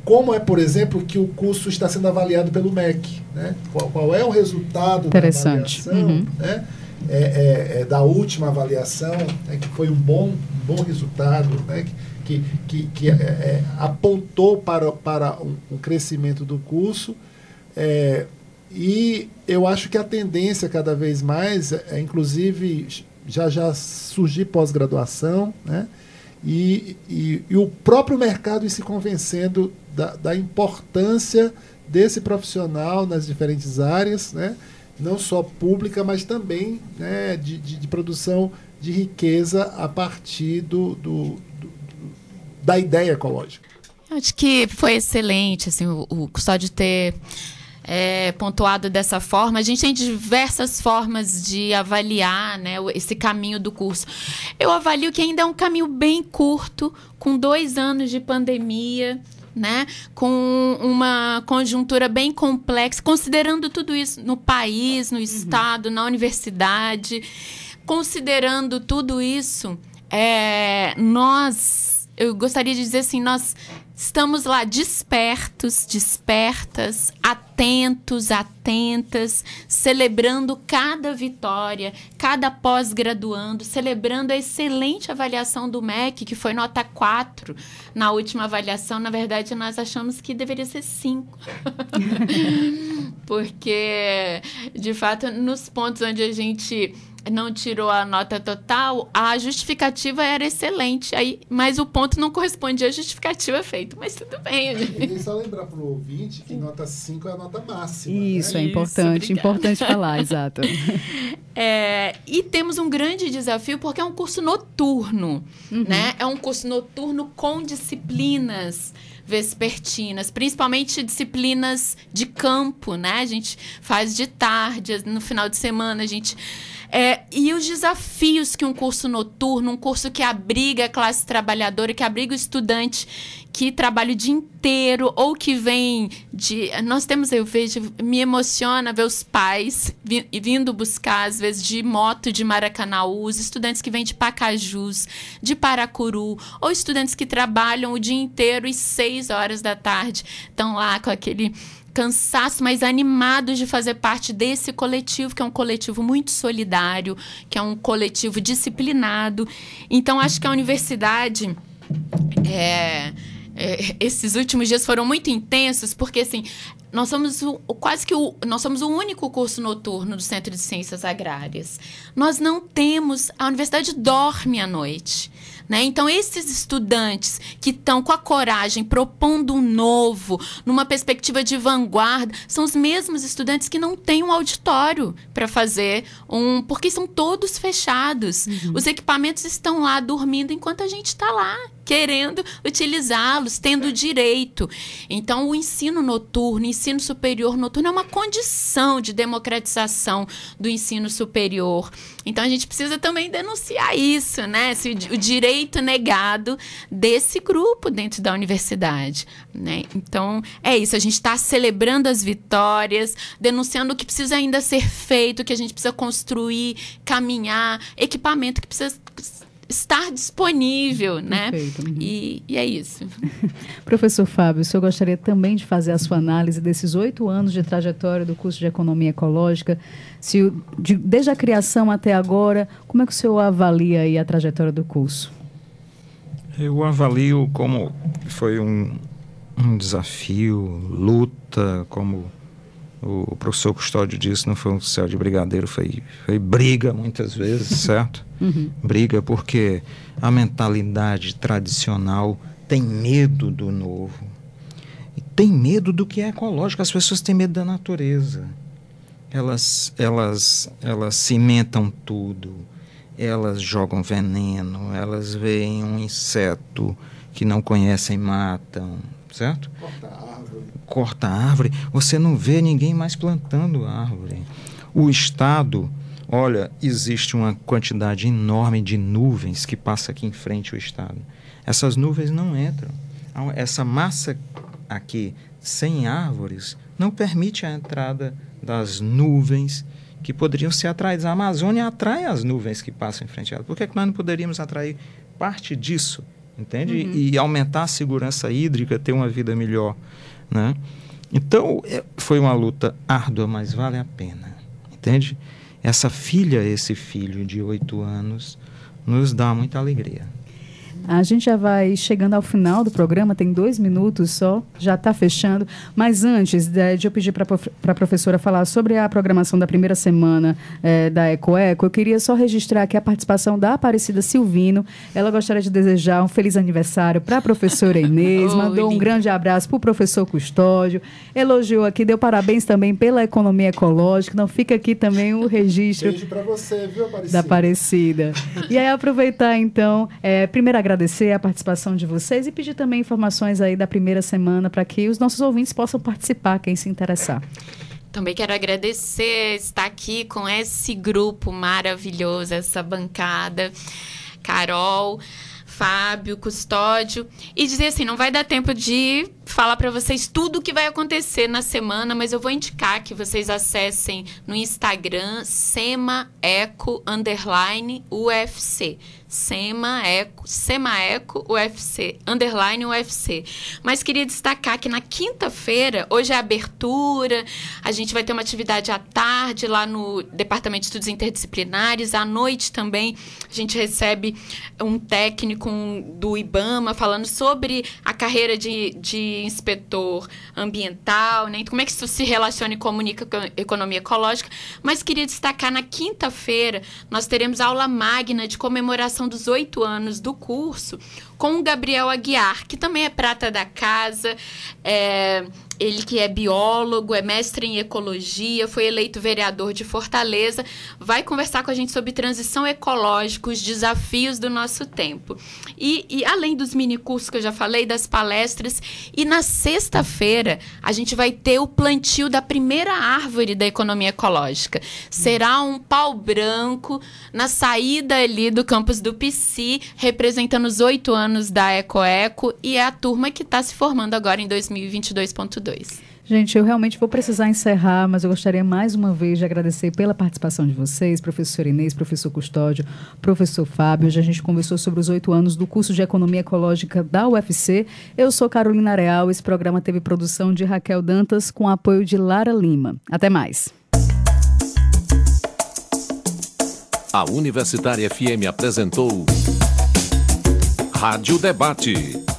Speaker 5: Como é, por exemplo, que o curso está sendo avaliado pelo MEC? Né? Qual, qual é o resultado da avaliação? Uhum. Né? É, é, é, da última avaliação, né, que foi um bom, um bom resultado, né, que, que, que é, é, apontou para, para um, um crescimento do curso. É, e eu acho que a tendência cada vez mais é, inclusive, já já surgir pós-graduação, né? E, e, e, o próprio mercado se convencendo da, da, importância desse profissional nas diferentes áreas, né? não só pública, mas também né, de, de, de produção de riqueza a partir do, do, do, da ideia ecológica.
Speaker 3: Acho que foi excelente assim, o, o Custódio ter é, pontuado dessa forma. A gente tem diversas formas de avaliar né, esse caminho do curso. Eu avalio que ainda é um caminho bem curto, com dois anos de pandemia. né, com uma conjuntura bem complexa, considerando tudo isso no país, no estado, na universidade, considerando tudo isso, é, nós, eu gostaria de dizer assim, nós Estamos lá despertos, despertas, atentos, atentas, celebrando cada vitória, cada pós-graduando, celebrando a excelente avaliação do MEC, que foi nota 4 na última avaliação. Na verdade, nós achamos que deveria ser 5. <laughs> Porque, de fato, nos pontos onde a gente não tirou a nota total, a justificativa era excelente. Aí, mas o ponto não correspondia à justificativa feita. Mas tudo bem.
Speaker 5: E só lembrar para o ouvinte que nota 5 é a nota máxima.
Speaker 2: Isso,
Speaker 5: né?
Speaker 2: é importante, Isso, importante falar, exato. <laughs>
Speaker 3: É, e temos um grande desafio porque é um curso noturno, uhum. né? É um curso noturno com disciplinas vespertinas, principalmente disciplinas de campo, né? A gente faz de tarde, no final de semana a gente é, e os desafios que um curso noturno, um curso que abriga a classe trabalhadora, que abriga o estudante que trabalha o dia inteiro ou que vem de. Nós temos, eu vejo, me emociona ver os pais vindo buscar, às vezes, de moto de Maracanãú, os estudantes que vêm de Pacajus, de Paracuru, ou estudantes que trabalham o dia inteiro e seis horas da tarde estão lá com aquele cansaço, mas animados de fazer parte desse coletivo, que é um coletivo muito solidário, que é um coletivo disciplinado. Então, acho que a universidade. É, é, esses últimos dias foram muito intensos, porque assim, nós somos o, quase que o, nós somos o único curso noturno do Centro de Ciências Agrárias. Nós não temos, a universidade dorme à noite. Né? Então, esses estudantes que estão com a coragem, propondo um novo, numa perspectiva de vanguarda, são os mesmos estudantes que não têm um auditório para fazer um. porque são todos fechados. Uhum. Os equipamentos estão lá dormindo enquanto a gente está lá querendo utilizá-los, tendo direito. Então, o ensino noturno, o ensino superior noturno é uma condição de democratização do ensino superior. Então, a gente precisa também denunciar isso, né? Esse, o direito negado desse grupo dentro da universidade, né? Então, é isso. A gente está celebrando as vitórias, denunciando o que precisa ainda ser feito, que a gente precisa construir, caminhar, equipamento que precisa estar disponível, né? Uhum. E, e, é isso. <laughs>
Speaker 2: Professor Fábio, o senhor gostaria também de fazer a sua análise desses oito anos de trajetória do curso de Economia Ecológica, se de, desde a criação até agora, como é que o senhor avalia aí a trajetória do curso?
Speaker 4: Eu avalio como foi um, um desafio, luta, como o professor Custódio disse, não foi um céu de brigadeiro, foi, foi briga muitas vezes, <laughs> certo? Uhum. Briga porque a mentalidade tradicional tem medo do novo. E tem medo do que é ecológico. As pessoas têm medo da natureza. Elas, elas, elas cimentam tudo. Elas jogam veneno. Elas veem um inseto que não conhecem matam, certo? Corta corta a árvore, você não vê ninguém mais plantando árvore. O Estado, olha, existe uma quantidade enorme de nuvens que passa aqui em frente ao Estado. Essas nuvens não entram. Essa massa aqui sem árvores não permite a entrada das nuvens que poderiam ser atraídas. A Amazônia atrai as nuvens que passam em frente a ela. Por que, que nós não poderíamos atrair parte disso? Entende? Uhum. E aumentar a segurança hídrica, ter uma vida melhor. Né? Então, é, foi uma luta árdua, mas vale a pena. Entende? Essa filha, esse filho de oito anos, nos dá muita alegria.
Speaker 2: A gente já vai chegando ao final do programa, tem dois minutos só, já está fechando. Mas antes de, de eu pedir para a professora falar sobre a programação da primeira semana é, da EcoEco, eu queria só registrar aqui a participação da Aparecida Silvino. Ela gostaria de desejar um feliz aniversário para a professora Inês, <laughs> mandou um grande abraço para o professor Custódio, elogiou aqui, deu parabéns também pela economia ecológica. Não fica aqui também o registro.
Speaker 5: Beijo para você, viu, Aparecida?
Speaker 2: Da Aparecida. E aí, aproveitar então, é, primeiro agradecer agradecer a participação de vocês e pedir também informações aí da primeira semana para que os nossos ouvintes possam participar, quem se interessar.
Speaker 3: Também quero agradecer estar aqui com esse grupo maravilhoso, essa bancada. Carol, Fábio, Custódio, e dizer assim: não vai dar tempo de falar para vocês tudo o que vai acontecer na semana, mas eu vou indicar que vocês acessem no Instagram semaeco underline UFC. Sema Eco, Sema Eco UFC, underline UFC. Mas queria destacar que na quinta-feira, hoje é abertura, a gente vai ter uma atividade à tarde lá no Departamento de Estudos Interdisciplinares, à noite também a gente recebe um técnico do IBAMA falando sobre a carreira de, de inspetor ambiental, né? Então, como é que isso se relaciona e comunica com a economia ecológica. Mas queria destacar, na quinta-feira, nós teremos aula magna de comemoração dos oito anos do curso com o Gabriel Aguiar, que também é prata da casa, é, ele que é biólogo, é mestre em ecologia, foi eleito vereador de Fortaleza, vai conversar com a gente sobre transição ecológica, os desafios do nosso tempo. E, e além dos mini cursos que eu já falei, das palestras, e na sexta-feira a gente vai ter o plantio da primeira árvore da economia ecológica. Será um pau branco na saída ali do campus do PC, representando os oito anos da EcoEco, e é a turma que está se formando agora em 2022.2.
Speaker 2: Gente, eu realmente vou precisar encerrar, mas eu gostaria mais uma vez de agradecer pela participação de vocês, professor Inês, professor Custódio, professor Fábio. Hoje a gente conversou sobre os oito anos do curso de Economia Ecológica da UFC. Eu sou Carolina Real. Esse programa teve produção de Raquel Dantas com apoio de Lara Lima. Até mais.
Speaker 1: A Universitária FM apresentou Rádio Debate.